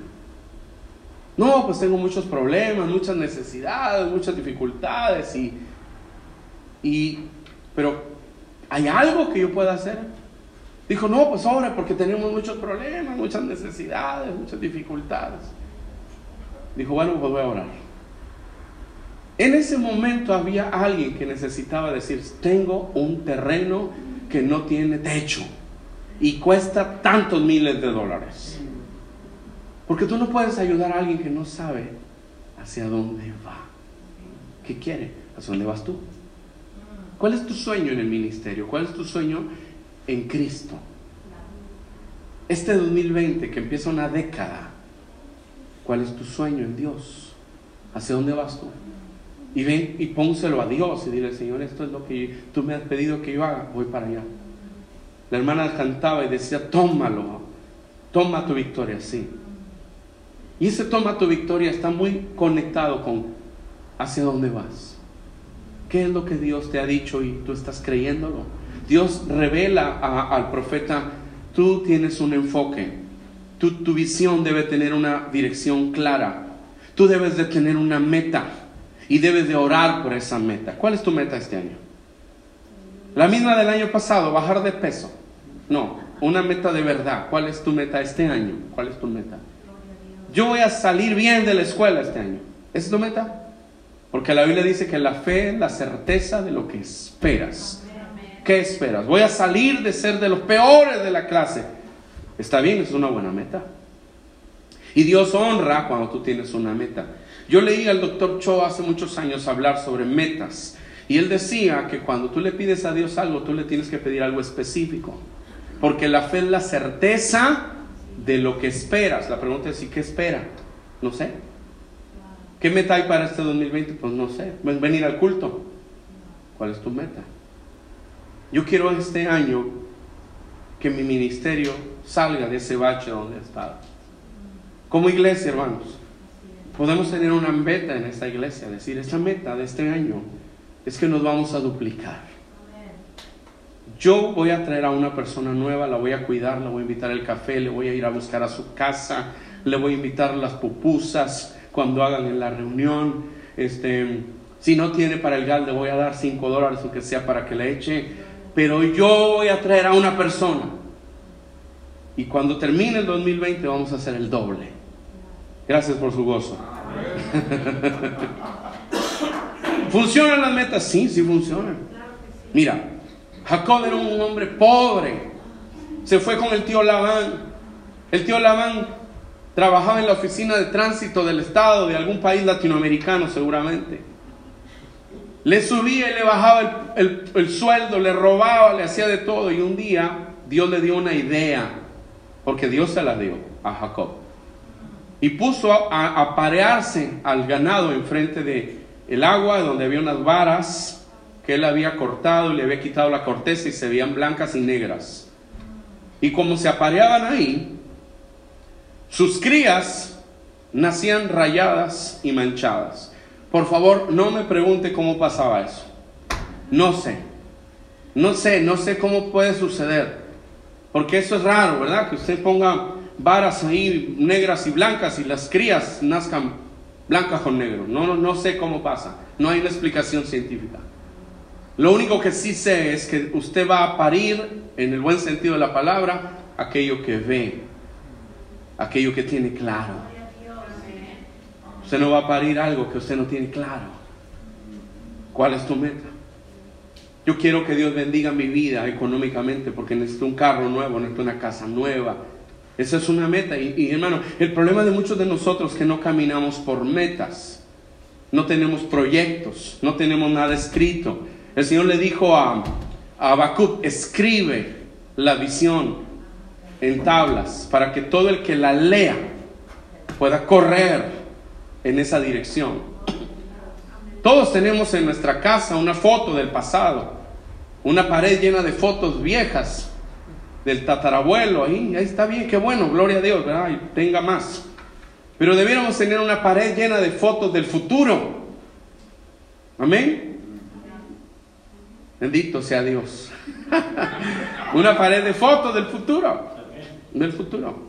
No, pues tengo muchos problemas, muchas necesidades, muchas dificultades y, y pero ¿hay algo que yo pueda hacer? Dijo, no, pues ahora porque tenemos muchos problemas, muchas necesidades, muchas dificultades. Dijo, bueno, pues voy a orar. En ese momento había alguien que necesitaba decir, tengo un terreno que no tiene techo y cuesta tantos miles de dólares. Porque tú no puedes ayudar a alguien que no sabe hacia dónde va. ¿Qué quiere? ¿Hacia dónde vas tú? ¿Cuál es tu sueño en el ministerio? ¿Cuál es tu sueño en Cristo? Este 2020 que empieza una década, ¿cuál es tu sueño en Dios? ¿Hacia dónde vas tú? Y ven y pónselo a Dios y dile, Señor, esto es lo que tú me has pedido que yo haga, voy para allá. La hermana cantaba y decía, tómalo, toma tu victoria, sí. Y ese toma tu victoria está muy conectado con hacia dónde vas. ¿Qué es lo que Dios te ha dicho y tú estás creyéndolo? Dios revela al profeta, tú tienes un enfoque, tu, visión debe tener una dirección clara, tú debes de tener una meta y debes de orar por esa meta. ¿Cuál es tu meta este año? La misma del año pasado, bajar de peso. No, una meta de verdad. ¿Cuál es tu meta este año? ¿Cuál es tu meta? Yo voy a salir bien de la escuela este año. ¿Esa es tu meta? Porque la Biblia dice que la fe es la certeza de lo que esperas. ¿Qué esperas? Voy a salir de ser de los peores de la clase. Está bien, es una buena meta. Y Dios honra cuando tú tienes una meta. Yo leí al doctor Cho hace muchos años hablar sobre metas y él decía que cuando tú le pides a Dios algo, tú le tienes que pedir algo específico. Porque la fe es la certeza de lo que esperas. La pregunta es, ¿y qué espera? No sé. ¿Qué meta hay para este 2020? Pues no sé. Venir al culto. ¿Cuál es tu meta? Yo quiero este año que mi ministerio salga de ese bache donde estado. Como iglesia, hermanos podemos tener una meta en esta iglesia, decir, esta meta de este año es que nos vamos a duplicar. Yo voy a traer a una persona nueva, la voy a cuidar, la voy a invitar al café, le voy a ir a buscar a su casa, le voy a invitar las pupusas cuando hagan en la reunión. Este, si no tiene para el gas, le voy a dar 5 dólares o que sea para que le eche. Pero yo voy a traer a una persona. Y cuando termine el 2020 vamos a hacer el doble. Gracias por su gozo. ¿Funcionan las metas? Sí, sí funcionan. Mira, Jacob era un hombre pobre. Se fue con el tío Labán. El tío Labán trabajaba en la oficina de tránsito del Estado de algún país latinoamericano seguramente. Le subía y le bajaba el, el, sueldo, le robaba, le hacía de todo. Y un día Dios le dio una idea, porque Dios se la dio a Jacob y puso a, aparearse al ganado enfrente de el agua donde había unas varas que él había cortado y le había quitado la corteza y se veían blancas y negras. Y como se apareaban ahí, sus crías nacían rayadas y manchadas. Por favor, no me pregunte cómo pasaba eso. No sé. No sé, no sé cómo puede suceder. Porque eso es raro, ¿verdad? Que usted ponga varas ahí negras y blancas y las crías nazcan blancas con negro. No, no, no sé cómo pasa. No hay una explicación científica. Lo único que sí sé es que usted va a parir, en el buen sentido de la palabra, aquello que ve, aquello que tiene claro. Usted no va a parir algo que usted no tiene claro. ¿Cuál es tu meta? Yo quiero que Dios bendiga mi vida económicamente porque necesito un carro nuevo, necesito una casa nueva, esa es una meta. Y, hermano, el problema de muchos de nosotros es que no caminamos por metas. No tenemos proyectos, no tenemos nada escrito. El Señor le dijo a, a escribe la visión en tablas para que todo el que la lea pueda correr en esa dirección. Todos tenemos en nuestra casa una foto del pasado, una pared llena de fotos viejas del tatarabuelo, ahí, ahí está bien, qué bueno, gloria a Dios, tenga más. Pero debiéramos tener una pared llena de fotos del futuro. Amén. Bendito sea Dios. una pared de fotos del futuro. Del futuro.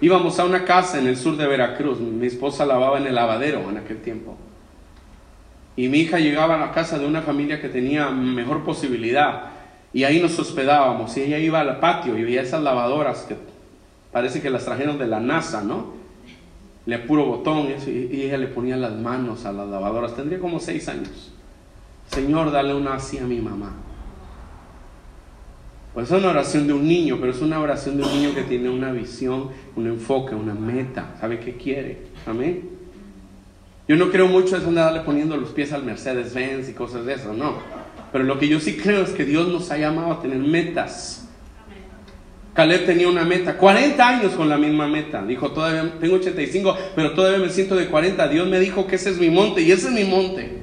Íbamos a una casa en el sur de Veracruz. Mi esposa lavaba en el lavadero en aquel tiempo. Y mi hija llegaba a la casa de una familia que tenía mejor posibilidad. Y ahí nos hospedábamos. Y ella iba al patio y veía esas lavadoras que parece que las trajeron de la NASA, ¿no? Le puro botón y ella le ponía las manos a las lavadoras. Tendría como seis años. Señor, dale una así a mi mamá. Pues es una oración de un niño, pero es una oración de un niño que tiene una visión, un enfoque, una meta, sabe qué quiere. Amén. Yo no creo mucho en darle poniendo los pies al Mercedes-Benz y cosas de eso, no. Pero lo que yo sí creo es que Dios nos ha llamado a tener metas. Caleb tenía una meta, 40 años con la misma meta. Dijo, todavía tengo 85, pero todavía me siento de 40. Dios me dijo que ese es mi monte y ese es mi monte.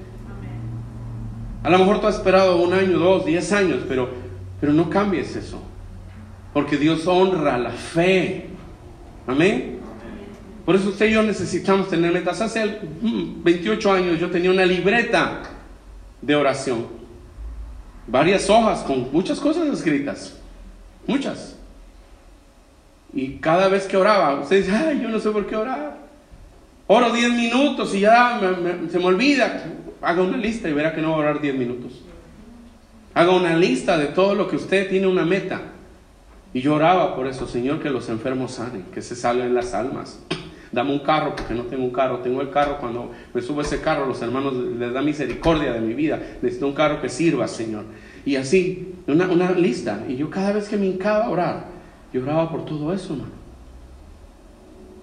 A lo mejor tú has esperado un año, dos, diez años, pero, pero no cambies eso. Porque Dios honra la fe. Amén. Por eso usted y yo necesitamos tener metas. Hace 28 mm, años yo tenía una libreta de oración. Varias hojas con muchas cosas escritas. Muchas. Y cada vez que oraba, usted dice, ay, yo no sé por qué orar. Oro 10 minutos y ya se me olvida. Haga una lista y verá que no va a orar 10 minutos. Haga una lista de todo lo que usted tiene una meta. Y yo oraba por eso, Señor, que los enfermos sanen, que se salven las almas. Dame un carro porque no tengo un carro. Tengo el carro cuando me subo ese carro, los hermanos les da misericordia de mi vida. Necesito un carro que sirva, Señor. Y así, una, lista. Y yo cada vez que me hincaba a orar, yo oraba por todo eso, hermano.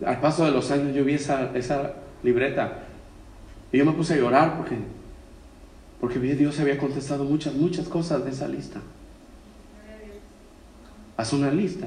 Al paso de los años yo vi esa, esa libreta y yo me puse a llorar porque, porque Dios había contestado muchas, muchas cosas de esa lista. Haz una lista.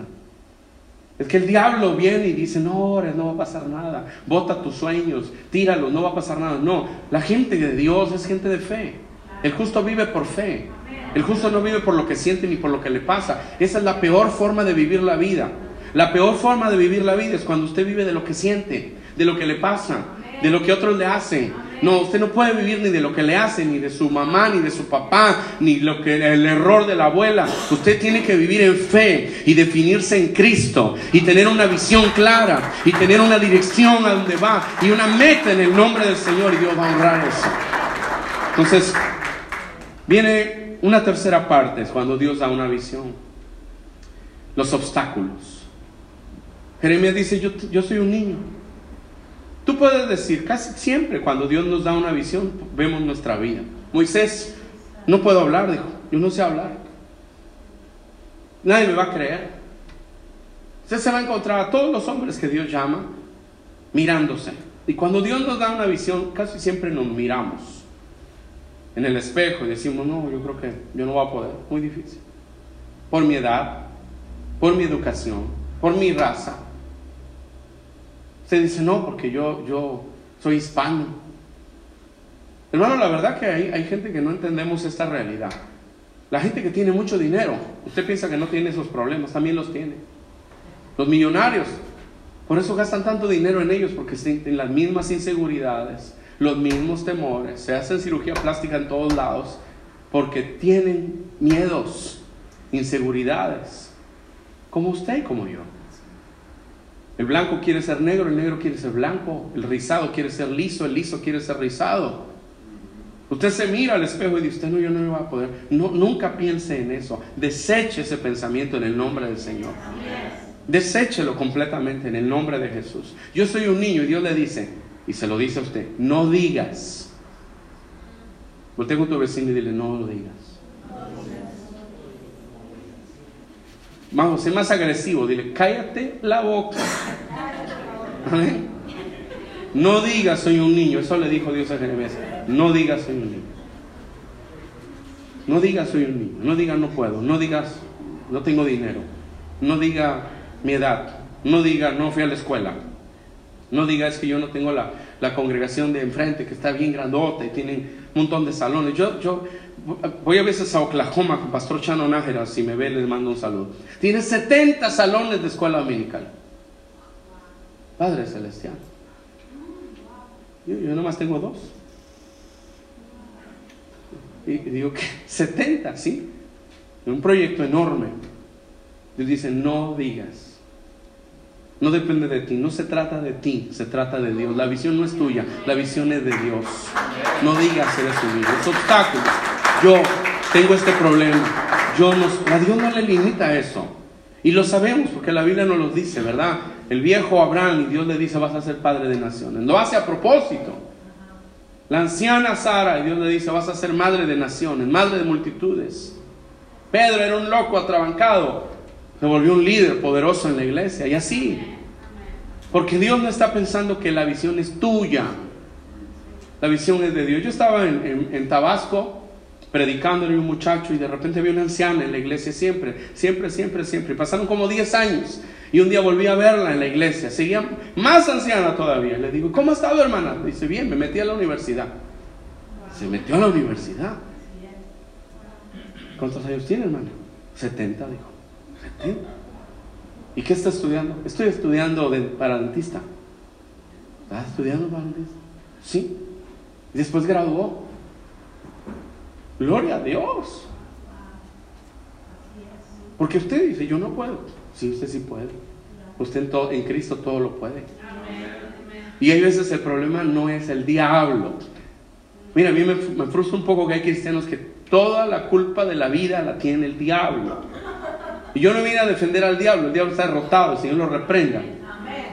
Es que el diablo viene y dice, no ores, no va a pasar nada. Bota tus sueños, tíralos, no va a pasar nada. No, la gente de Dios es gente de fe. El justo vive por fe. El justo no vive por lo que siente ni por lo que le pasa. Esa es la peor forma de vivir la vida. La peor forma de vivir la vida es cuando usted vive de lo que siente, de lo que le pasa, de lo que otros le hacen. No, usted no puede vivir ni de lo que le hacen, ni de su mamá, ni de su papá, ni lo que el error de la abuela. Usted tiene que vivir en fe y definirse en Cristo y tener una visión clara y tener una dirección a donde va y una meta en el nombre del Señor y Dios va a honrar eso. Entonces, viene una tercera parte cuando Dios da una visión. Los obstáculos. Jeremías dice, yo soy un niño. Tú puedes decir, casi siempre cuando Dios nos da una visión, vemos nuestra vida. Moisés, no puedo hablar, dijo, yo no sé hablar. Nadie me va a creer. Usted se va a encontrar a todos los hombres que Dios llama mirándose. Y cuando Dios nos da una visión, casi siempre nos miramos en el espejo y decimos, no, yo creo que yo no voy a poder, muy difícil. Por mi edad, por mi educación, por mi raza. Se dice, no, porque yo, yo soy hispano. Hermano, la verdad que hay, hay gente que no entendemos esta realidad. La gente que tiene mucho dinero, usted piensa que no tiene esos problemas, también los tiene. Los millonarios, por eso gastan tanto dinero en ellos, porque sienten las mismas inseguridades, los mismos temores, se hacen cirugía plástica en todos lados porque tienen miedos, inseguridades, como usted y como yo. El blanco quiere ser negro, el negro quiere ser blanco, el rizado quiere ser liso, el liso quiere ser rizado. Usted se mira al espejo y dice, usted no, yo no me voy a poder. No, nunca piense en eso. Deseche ese pensamiento en el nombre del Señor. Deséchelo completamente en el nombre de Jesús. Yo soy un niño y Dios le dice, y se lo dice a usted, no digas. Voltea con tu vecino y dile, no lo digas. Vamos, sé más agresivo, dile, cállate la boca. No digas soy un niño, eso le dijo Dios a Jeremías. No digas soy un niño. No digas soy un niño, no digas no puedo, no digas no tengo dinero, no diga mi edad, no diga no fui a la escuela, no digas que yo no tengo la, congregación de enfrente que está bien grandota y tienen un montón de salones. Yo, yo voy a veces a Oklahoma con Pastor Chano Nájera, si me ve les mando un saludo. Tiene 70 salones de escuela dominical. Padre Celestial. Yo, yo nomás tengo dos. Y digo que 70, ¿sí? Un proyecto enorme. Dios dice, no digas no depende de ti, no se trata de ti, se trata de Dios. La visión no es tuya, la visión es de Dios. No digas eres un niño, es obstáculo. Yo tengo este problema. Yo no, a Dios no le limita eso. Y lo sabemos porque la Biblia nos lo dice, ¿verdad? El viejo Abraham y Dios le dice vas a ser padre de naciones. Lo hace a propósito. La anciana Sara y Dios le dice vas a ser madre de naciones, madre de multitudes. Pedro era un loco atrabancado, se volvió un líder poderoso en la iglesia y así. Porque Dios no está pensando que la visión es tuya, la visión es de Dios. Yo estaba en, Tabasco predicándole a un muchacho y de repente vi una anciana en la iglesia siempre, siempre, siempre, siempre. Pasaron como 10 años y un día volví a verla en la iglesia, seguía más anciana todavía. Le digo, ¿cómo ha estado hermana? Dice, bien, me metí a la universidad. Se metió a la universidad. ¿Cuántos años tiene hermana? 70, dijo. 70. ¿Y qué está estudiando? Estoy estudiando para dentista. ¿Estás estudiando para dentista? Sí. Después graduó. Gloria a Dios. Porque usted dice, yo no puedo. Sí, usted sí puede. Usted en, todo, en Cristo todo lo puede. Y hay veces el problema no es el diablo. Mira, a mí me, me frustra un poco que hay cristianos que toda la culpa de la vida la tiene el diablo. Y yo no vine a defender al diablo, el diablo está derrotado, el Señor lo reprenda.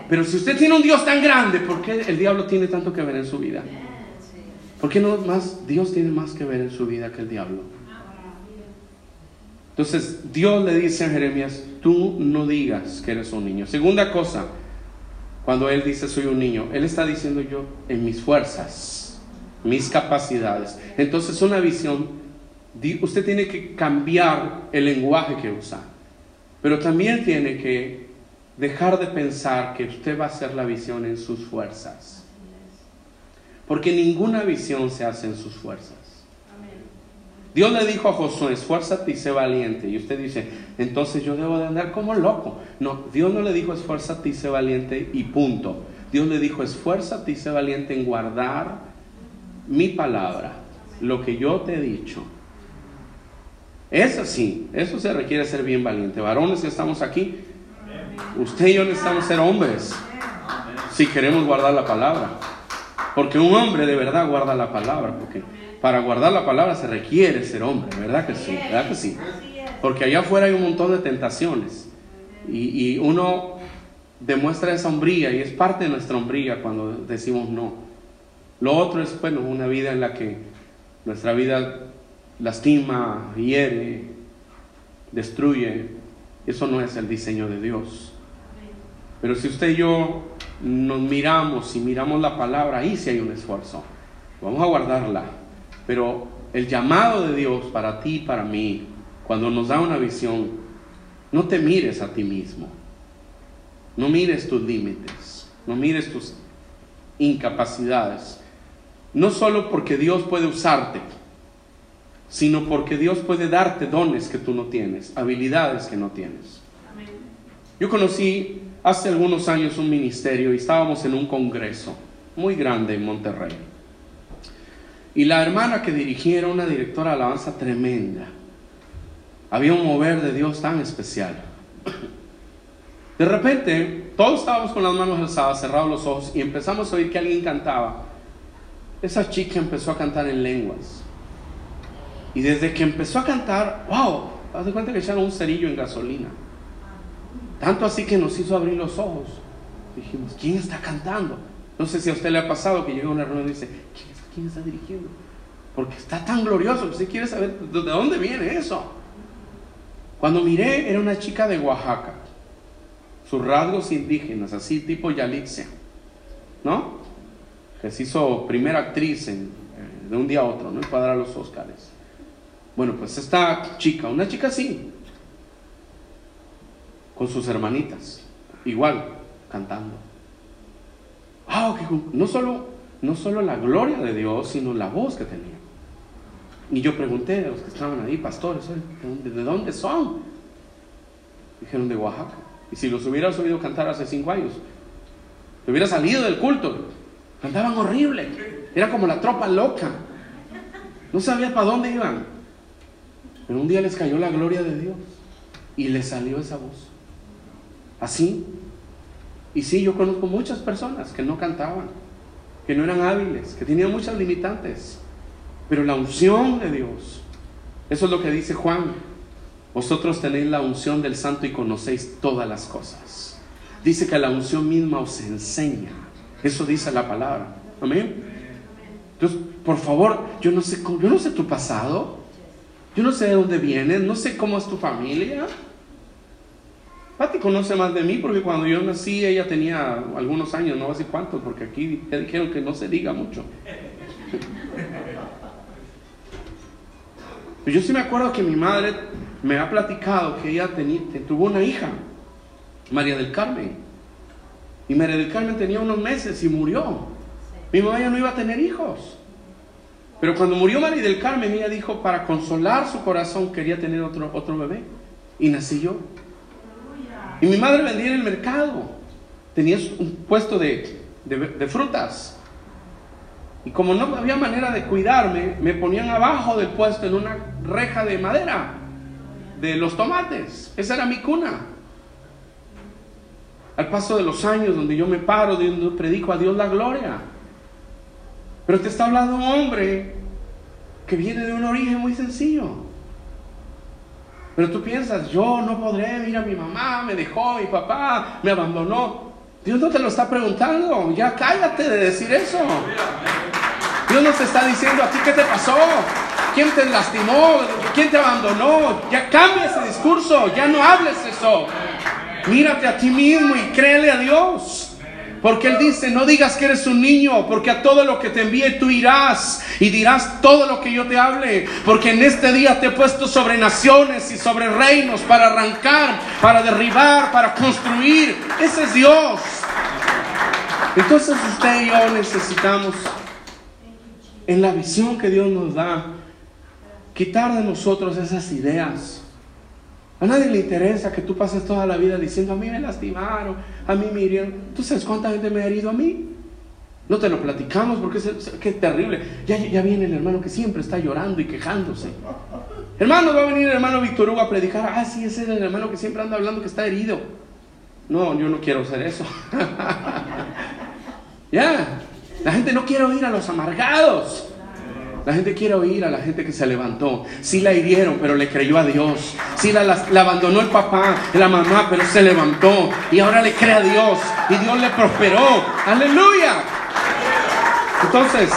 Pero si usted tiene un Dios tan grande, ¿por qué el diablo tiene tanto que ver en su vida? ¿Por qué no más, Dios tiene más que ver en su vida que el diablo? Entonces Dios le dice a Jeremías, tú no digas que eres un niño. Segunda cosa, cuando Él dice soy un niño, Él está diciendo yo en mis fuerzas, mis capacidades. Entonces una visión, usted tiene que cambiar el lenguaje que usa, pero también tiene que dejar de pensar que usted va a hacer la visión en sus fuerzas. Porque ninguna visión se hace en sus fuerzas. Dios le dijo a Josué, esfuérzate y sé valiente. Y usted dice, entonces yo debo de andar como loco. No, Dios no le dijo esfuérzate y sé valiente y punto. Dios le dijo, esfuérzate y sé valiente en guardar mi palabra, lo que yo te he dicho. Es así, eso se requiere ser bien valiente. Varones que estamos aquí, usted y yo necesitamos ser hombres si queremos guardar la palabra. Porque un hombre de verdad guarda la palabra, porque para guardar la palabra se requiere ser hombre, ¿verdad que sí? ¿Verdad que sí? Porque allá afuera hay un montón de tentaciones y, uno demuestra esa hombría y es parte de nuestra hombría cuando decimos no. Lo otro es, bueno, una vida en la que nuestra vida lastima, hiere, destruye. Eso no es el diseño de Dios. Pero si usted y yo nos miramos y miramos la palabra, ahí sí hay un esfuerzo. Vamos a guardarla. Pero el llamado de Dios para ti y para mí, cuando nos da una visión, no te mires a ti mismo. No mires tus límites. No mires tus incapacidades. No solo porque Dios puede usarte, sino porque Dios puede darte dones que tú no tienes, habilidades que no tienes. Yo conocí hace algunos años un ministerio y estábamos en un congreso muy grande en Monterrey. Y la hermana que dirigía era una directora de alabanza tremenda. Había un mover de Dios tan especial. De repente, todos estábamos con las manos alzadas, cerrados los ojos, y empezamos a oír que alguien cantaba. Esa chica empezó a cantar en lenguas. Y desde que empezó a cantar, wow, haz de cuenta que echaron un cerillo en gasolina. Tanto así que nos hizo abrir los ojos. Dijimos, ¿quién está cantando? No sé si a usted le ha pasado que llega una reunión y dice, ¿quién, está dirigiendo? Porque está tan glorioso, usted quiere saber de dónde viene eso. Cuando miré, era una chica de Oaxaca. Sus rasgos indígenas, así tipo Yalitza, ¿no? Que se hizo primera actriz eh, de un día a otro, ¿no? Para los Óscares. Bueno, pues esta chica, una chica así, con sus hermanitas, igual, cantando. Ah, no solo, no solo la gloria de Dios, sino la voz que tenía. Y yo pregunté a los que estaban ahí, pastores, ¿de dónde son? Dijeron de Oaxaca. Y si los hubieras oído cantar hace cinco años, te hubiera salido del culto. Cantaban horrible. Era como la tropa loca. No sabía para dónde iban. Pero un día les cayó la gloria de Dios y les salió esa voz. Así. Y sí, yo conozco muchas personas que no cantaban, que no eran hábiles, que tenían muchas limitantes. Pero la unción de Dios, eso es lo que dice Juan. Vosotros tenéis la unción del santo y conocéis todas las cosas. Dice que la unción misma os enseña. Eso dice la palabra. Amén. Entonces, por favor, yo no sé, yo no sé tu pasado. Yo no sé de dónde vienes, no sé cómo es tu familia. Pati conoce más de mí porque cuando yo nací ella tenía algunos años, no sé cuántos, porque aquí dijeron que no se diga mucho. Yo sí me acuerdo que mi madre me ha platicado que ella tuvo una hija, María del Carmen. Y María del Carmen tenía unos meses y murió. Mi mamá ya no iba a tener hijos. Pero cuando murió María del Carmen, ella dijo, para consolar su corazón quería tener otro, otro bebé. Y nací yo. Y mi madre vendía en el mercado. Tenía un puesto de, de frutas. Y como no había manera de cuidarme, me ponían abajo del puesto en una reja de madera de los tomates. Esa era mi cuna. Al paso de los años, donde yo me paro, donde predico a Dios la gloria. Pero te está hablando un hombre que viene de un origen muy sencillo. Pero tú piensas, yo no podré, mira, mi mamá me dejó, mi papá me abandonó. Dios no te lo está preguntando, ya cállate de decir eso. Dios nos está diciendo a ti qué te pasó, quién te lastimó, quién te abandonó. Ya cambia ese discurso, ya no hables eso. Mírate a ti mismo y créele a Dios. Porque Él dice, no digas que eres un niño, porque a todo lo que te envíe tú irás y dirás todo lo que yo te hable. Porque en este día te he puesto sobre naciones y sobre reinos para arrancar, para derribar, para construir. Ese es Dios. Entonces usted y yo necesitamos, en la visión que Dios nos da, quitar de nosotros esas ideas a nadie le interesa que tú pases toda la vida diciendo, a mí me lastimaron, a mí me hirieron. ¿Tú sabes cuánta gente me ha herido a mí? No te lo platicamos porque es, es terrible. Ya, ya viene el hermano que siempre está llorando y quejándose. Hermano, va a venir el hermano Víctor Hugo a predicar. Ah, sí, ese es el hermano que siempre anda hablando que está herido. No, yo no quiero hacer eso. ya, la gente no quiere oír a los amargados. La gente quiere oír a la gente que se levantó. Sí la hirieron, pero le creyó a Dios. Sí la, la, abandonó el papá, la mamá, pero se levantó. Y ahora le cree a Dios. Y Dios le prosperó. Aleluya. Entonces,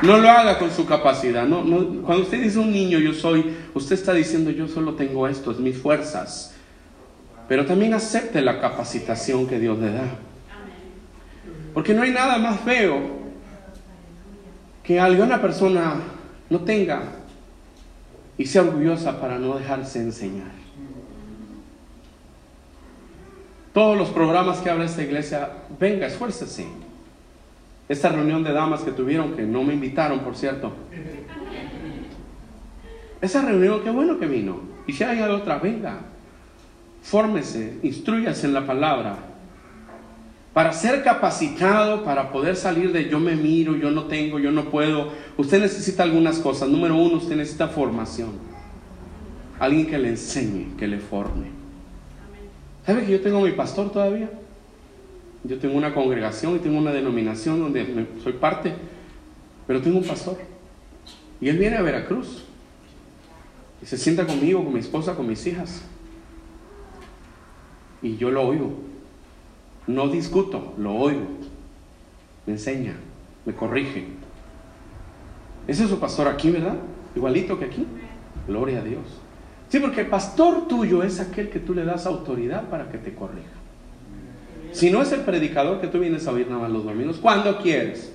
no lo haga con su capacidad. No, no, cuando usted dice un niño, yo soy, usted está diciendo, yo solo tengo esto, es mis fuerzas. Pero también acepte la capacitación que Dios le da. Porque no hay nada más feo que alguna persona no tenga y sea orgullosa para no dejarse enseñar. Todos los programas que habla esta iglesia, venga, esfuércese. Esta reunión de damas que tuvieron, que no me invitaron, por cierto. Esa reunión, qué bueno que vino. Y si hay otra, venga. Fórmese, instruyase en la palabra para ser capacitado, para poder salir de yo me miro, yo no tengo, yo no puedo, usted necesita algunas cosas. Número uno, usted necesita formación. Alguien que le enseñe, que le forme. ¿Sabe que yo tengo mi pastor todavía? Yo tengo una congregación y tengo una denominación donde soy parte, pero tengo un pastor. Y él viene a Veracruz. Y se sienta conmigo, con mi esposa, con mis hijas. Y yo lo oigo. No discuto, lo oigo. Me enseña, me corrige. Ese es su pastor aquí, ¿verdad? Igualito que aquí. Gloria a Dios. Sí, porque el pastor tuyo es aquel que tú le das autoridad para que te corrija. Si no es el predicador que tú vienes a oír nada más los domingos, cuando quieres.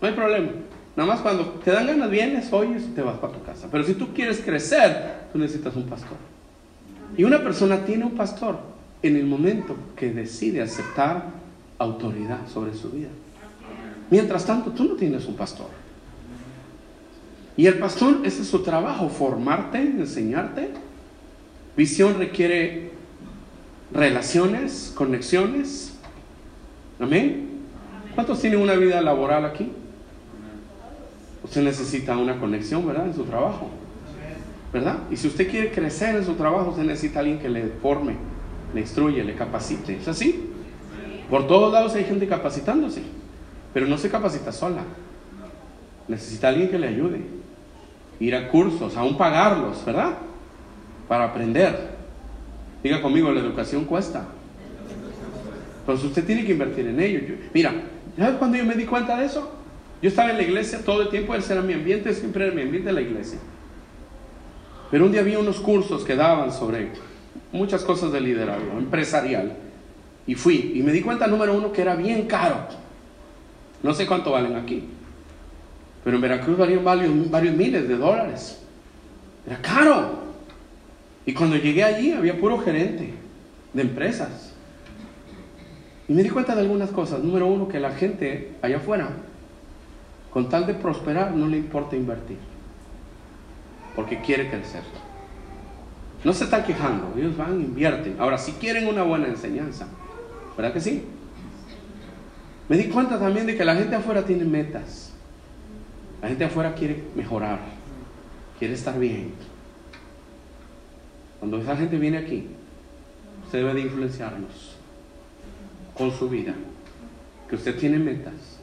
No hay problema. Nada más cuando te dan ganas, vienes, oyes y te vas para tu casa. Pero si tú quieres crecer, tú necesitas un pastor. Y una persona tiene un pastor en el momento que decide aceptar autoridad sobre su vida. Mientras tanto, tú no tienes un pastor. Y el pastor, ese es su trabajo, formarte, enseñarte. Visión requiere relaciones, conexiones. Amén. ¿Cuántos tienen una vida laboral aquí? Usted necesita una conexión, ¿verdad? En su trabajo. ¿Verdad? Y si usted quiere crecer en su trabajo, usted necesita alguien que le forme le instruye, le capacite. ¿Es así? Por todos lados hay gente capacitándose, pero no se capacita sola. Necesita alguien que le ayude. Ir a cursos, aún pagarlos, ¿verdad? Para aprender. Diga conmigo, la educación cuesta. Entonces usted tiene que invertir en ello. mira, ¿sabes cuando yo me di cuenta de eso? Yo estaba en la iglesia todo el tiempo, ese era mi ambiente, siempre era mi ambiente en la iglesia. Pero un día vi unos cursos que daban sobre muchas cosas de liderazgo empresarial. Y fui. Y me di cuenta, número uno, que era bien caro. No sé cuánto valen aquí. Pero en Veracruz valían varios, miles de dólares. Era caro. Y cuando llegué allí había puro gerente de empresas. Y me di cuenta de algunas cosas. Número uno, que la gente allá afuera, con tal de prosperar, no le importa invertir. Porque quiere crecer. No se están quejando, ellos van, invierten. Ahora, si quieren una buena enseñanza, ¿verdad que sí? Me di cuenta también de que la gente afuera tiene metas. La gente afuera quiere mejorar, quiere estar bien. Cuando esa gente viene aquí, usted debe de influenciarlos con su vida. Que usted tiene metas,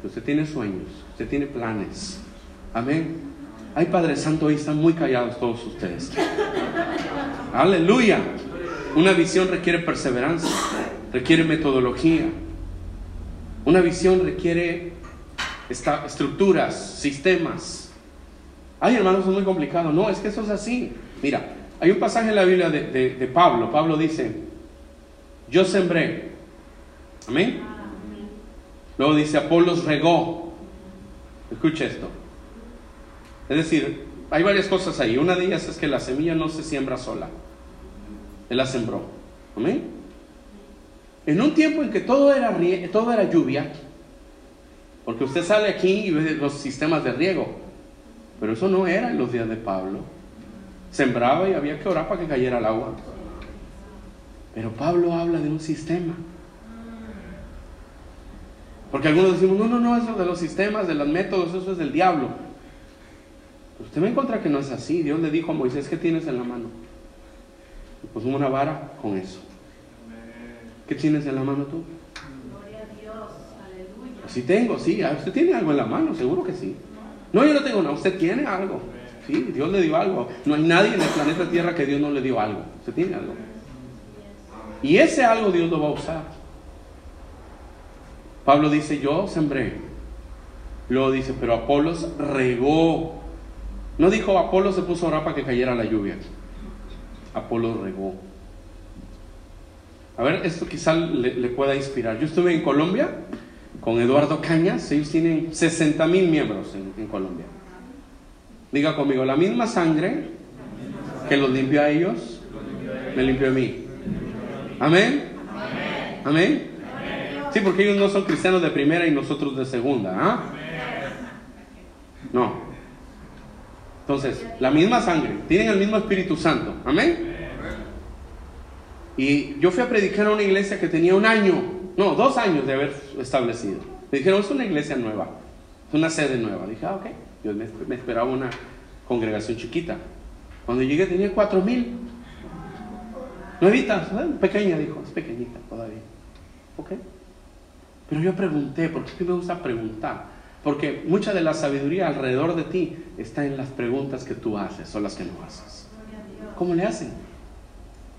que usted tiene sueños, usted tiene planes. Amén. Ay, Padre Santo, hoy están muy callados todos ustedes. Aleluya. Una visión requiere perseverancia, requiere metodología. Una visión requiere estructuras, sistemas. Ay, hermanos, es muy complicado. No, es que eso es así. Mira, hay un pasaje en la Biblia de, Pablo. Pablo dice, yo sembré. Amén. Luego dice, Apolos regó. Escucha esto. Es decir, hay varias cosas ahí. Una de ellas es que la semilla no se siembra sola. Él la sembró. Amén. En un tiempo en que todo era, todo era lluvia, porque usted sale aquí y ve los sistemas de riego, pero eso no era en los días de Pablo sembraba y había que orar para que cayera el agua. Pero Pablo habla de un sistema. Porque algunos decimos, no, no, no, eso de los sistemas, de los métodos, eso es del diablo. Usted me encuentra que no es así. Dios le dijo a Moisés, ¿qué tienes en la mano? Pues una vara con eso. ¿Qué tienes en la mano tú? Gloria a Dios, aleluya. Sí tengo, sí. Ah, usted tiene algo en la mano, seguro que sí. No, yo no tengo nada, usted tiene algo. Sí, Dios le dio algo. No hay nadie en el planeta Tierra que Dios no le dio algo. Se tiene algo. Y ese algo Dios lo va a usar. Pablo dice, yo sembré. Luego dice, pero Apolos regó. No dijo Apolo se puso a orar para que cayera la lluvia. Apolo regó. A ver, esto quizá le, pueda inspirar. Yo estuve en Colombia con Eduardo Cañas. Ellos tienen 60 mil miembros en Colombia. Diga conmigo, la misma sangre que los limpió a ellos, me limpió a mí. Amén. Amén. Sí, porque ellos no son cristianos de primera y nosotros de segunda. ¿ah? No. Entonces, la misma sangre, tienen el mismo Espíritu Santo. Amén. Y yo fui a predicar a una iglesia que tenía un año, no, dos años de haber establecido. Me dijeron, es una iglesia nueva, es una sede nueva. Dije, ah, ok. Yo me, esperaba una congregación chiquita. Cuando llegué tenía cuatro mil. Nuevita, pequeña, dijo, es pequeñita todavía. Ok. Pero yo pregunté, porque a mí me gusta preguntar. Porque mucha de la sabiduría alrededor de ti está en las preguntas que tú haces o las que no haces. ¿Cómo le hacen?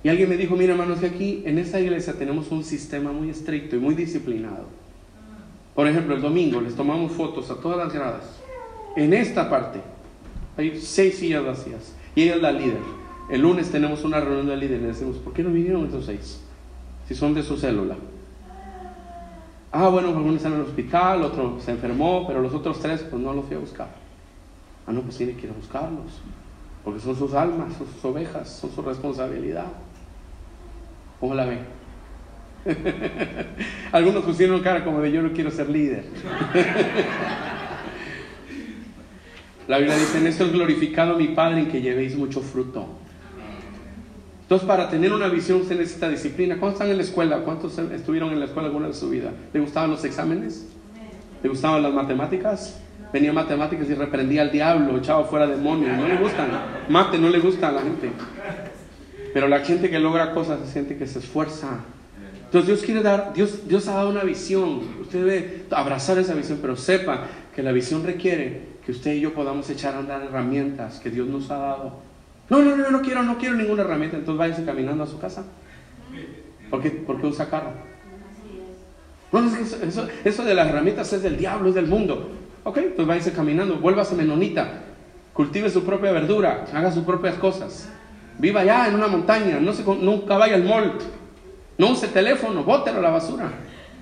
Y alguien me dijo, mira hermanos, que aquí en esta iglesia tenemos un sistema muy estricto y muy disciplinado. Por ejemplo, el domingo les tomamos fotos a todas las gradas en esta parte hay seis sillas vacías y ella es la líder. El lunes tenemos una reunión de líderes y decimos, ¿por qué no vinieron esos seis? Si son de su célula. Ah, bueno, algunos están en el hospital, otro se enfermó, pero los otros tres pues no los fui a buscar. Ah, no, pues tiene que ir a buscarlos, porque son sus almas, son sus ovejas, son su responsabilidad. ¿Cómo la ven? Algunos pusieron cara como de yo no quiero ser líder. La Biblia dice, en esto es glorificado mi Padre en que llevéis mucho fruto. Entonces, para tener una visión se necesita disciplina. ¿Cuántos están en la escuela? ¿Cuántos estuvieron en la escuela alguna de su vida? ¿Le gustaban los exámenes? ¿Le gustaban las matemáticas? Venía matemáticas y reprendía al diablo, echaba fuera demonios. No le gustan. Mate no le gusta a la gente. Pero la gente que logra cosas se siente que se esfuerza. Entonces Dios quiere dar, Dios, Dios ha dado una visión. Usted debe abrazar esa visión, pero sepa que la visión requiere que usted y yo podamos echar a andar herramientas que Dios nos ha dado. No, no, no, no quiero, no quiero ninguna herramienta, entonces váyase caminando a su casa. ¿Por qué, Porque usa carro? Bueno, eso, eso, de las herramientas es del diablo, es del mundo. Ok, pues váyase caminando, vuélvase menonita. cultive su propia verdura, haga sus propias cosas. Viva allá en una montaña, no se, nunca vaya al mall, no use teléfono, bótelo a la basura.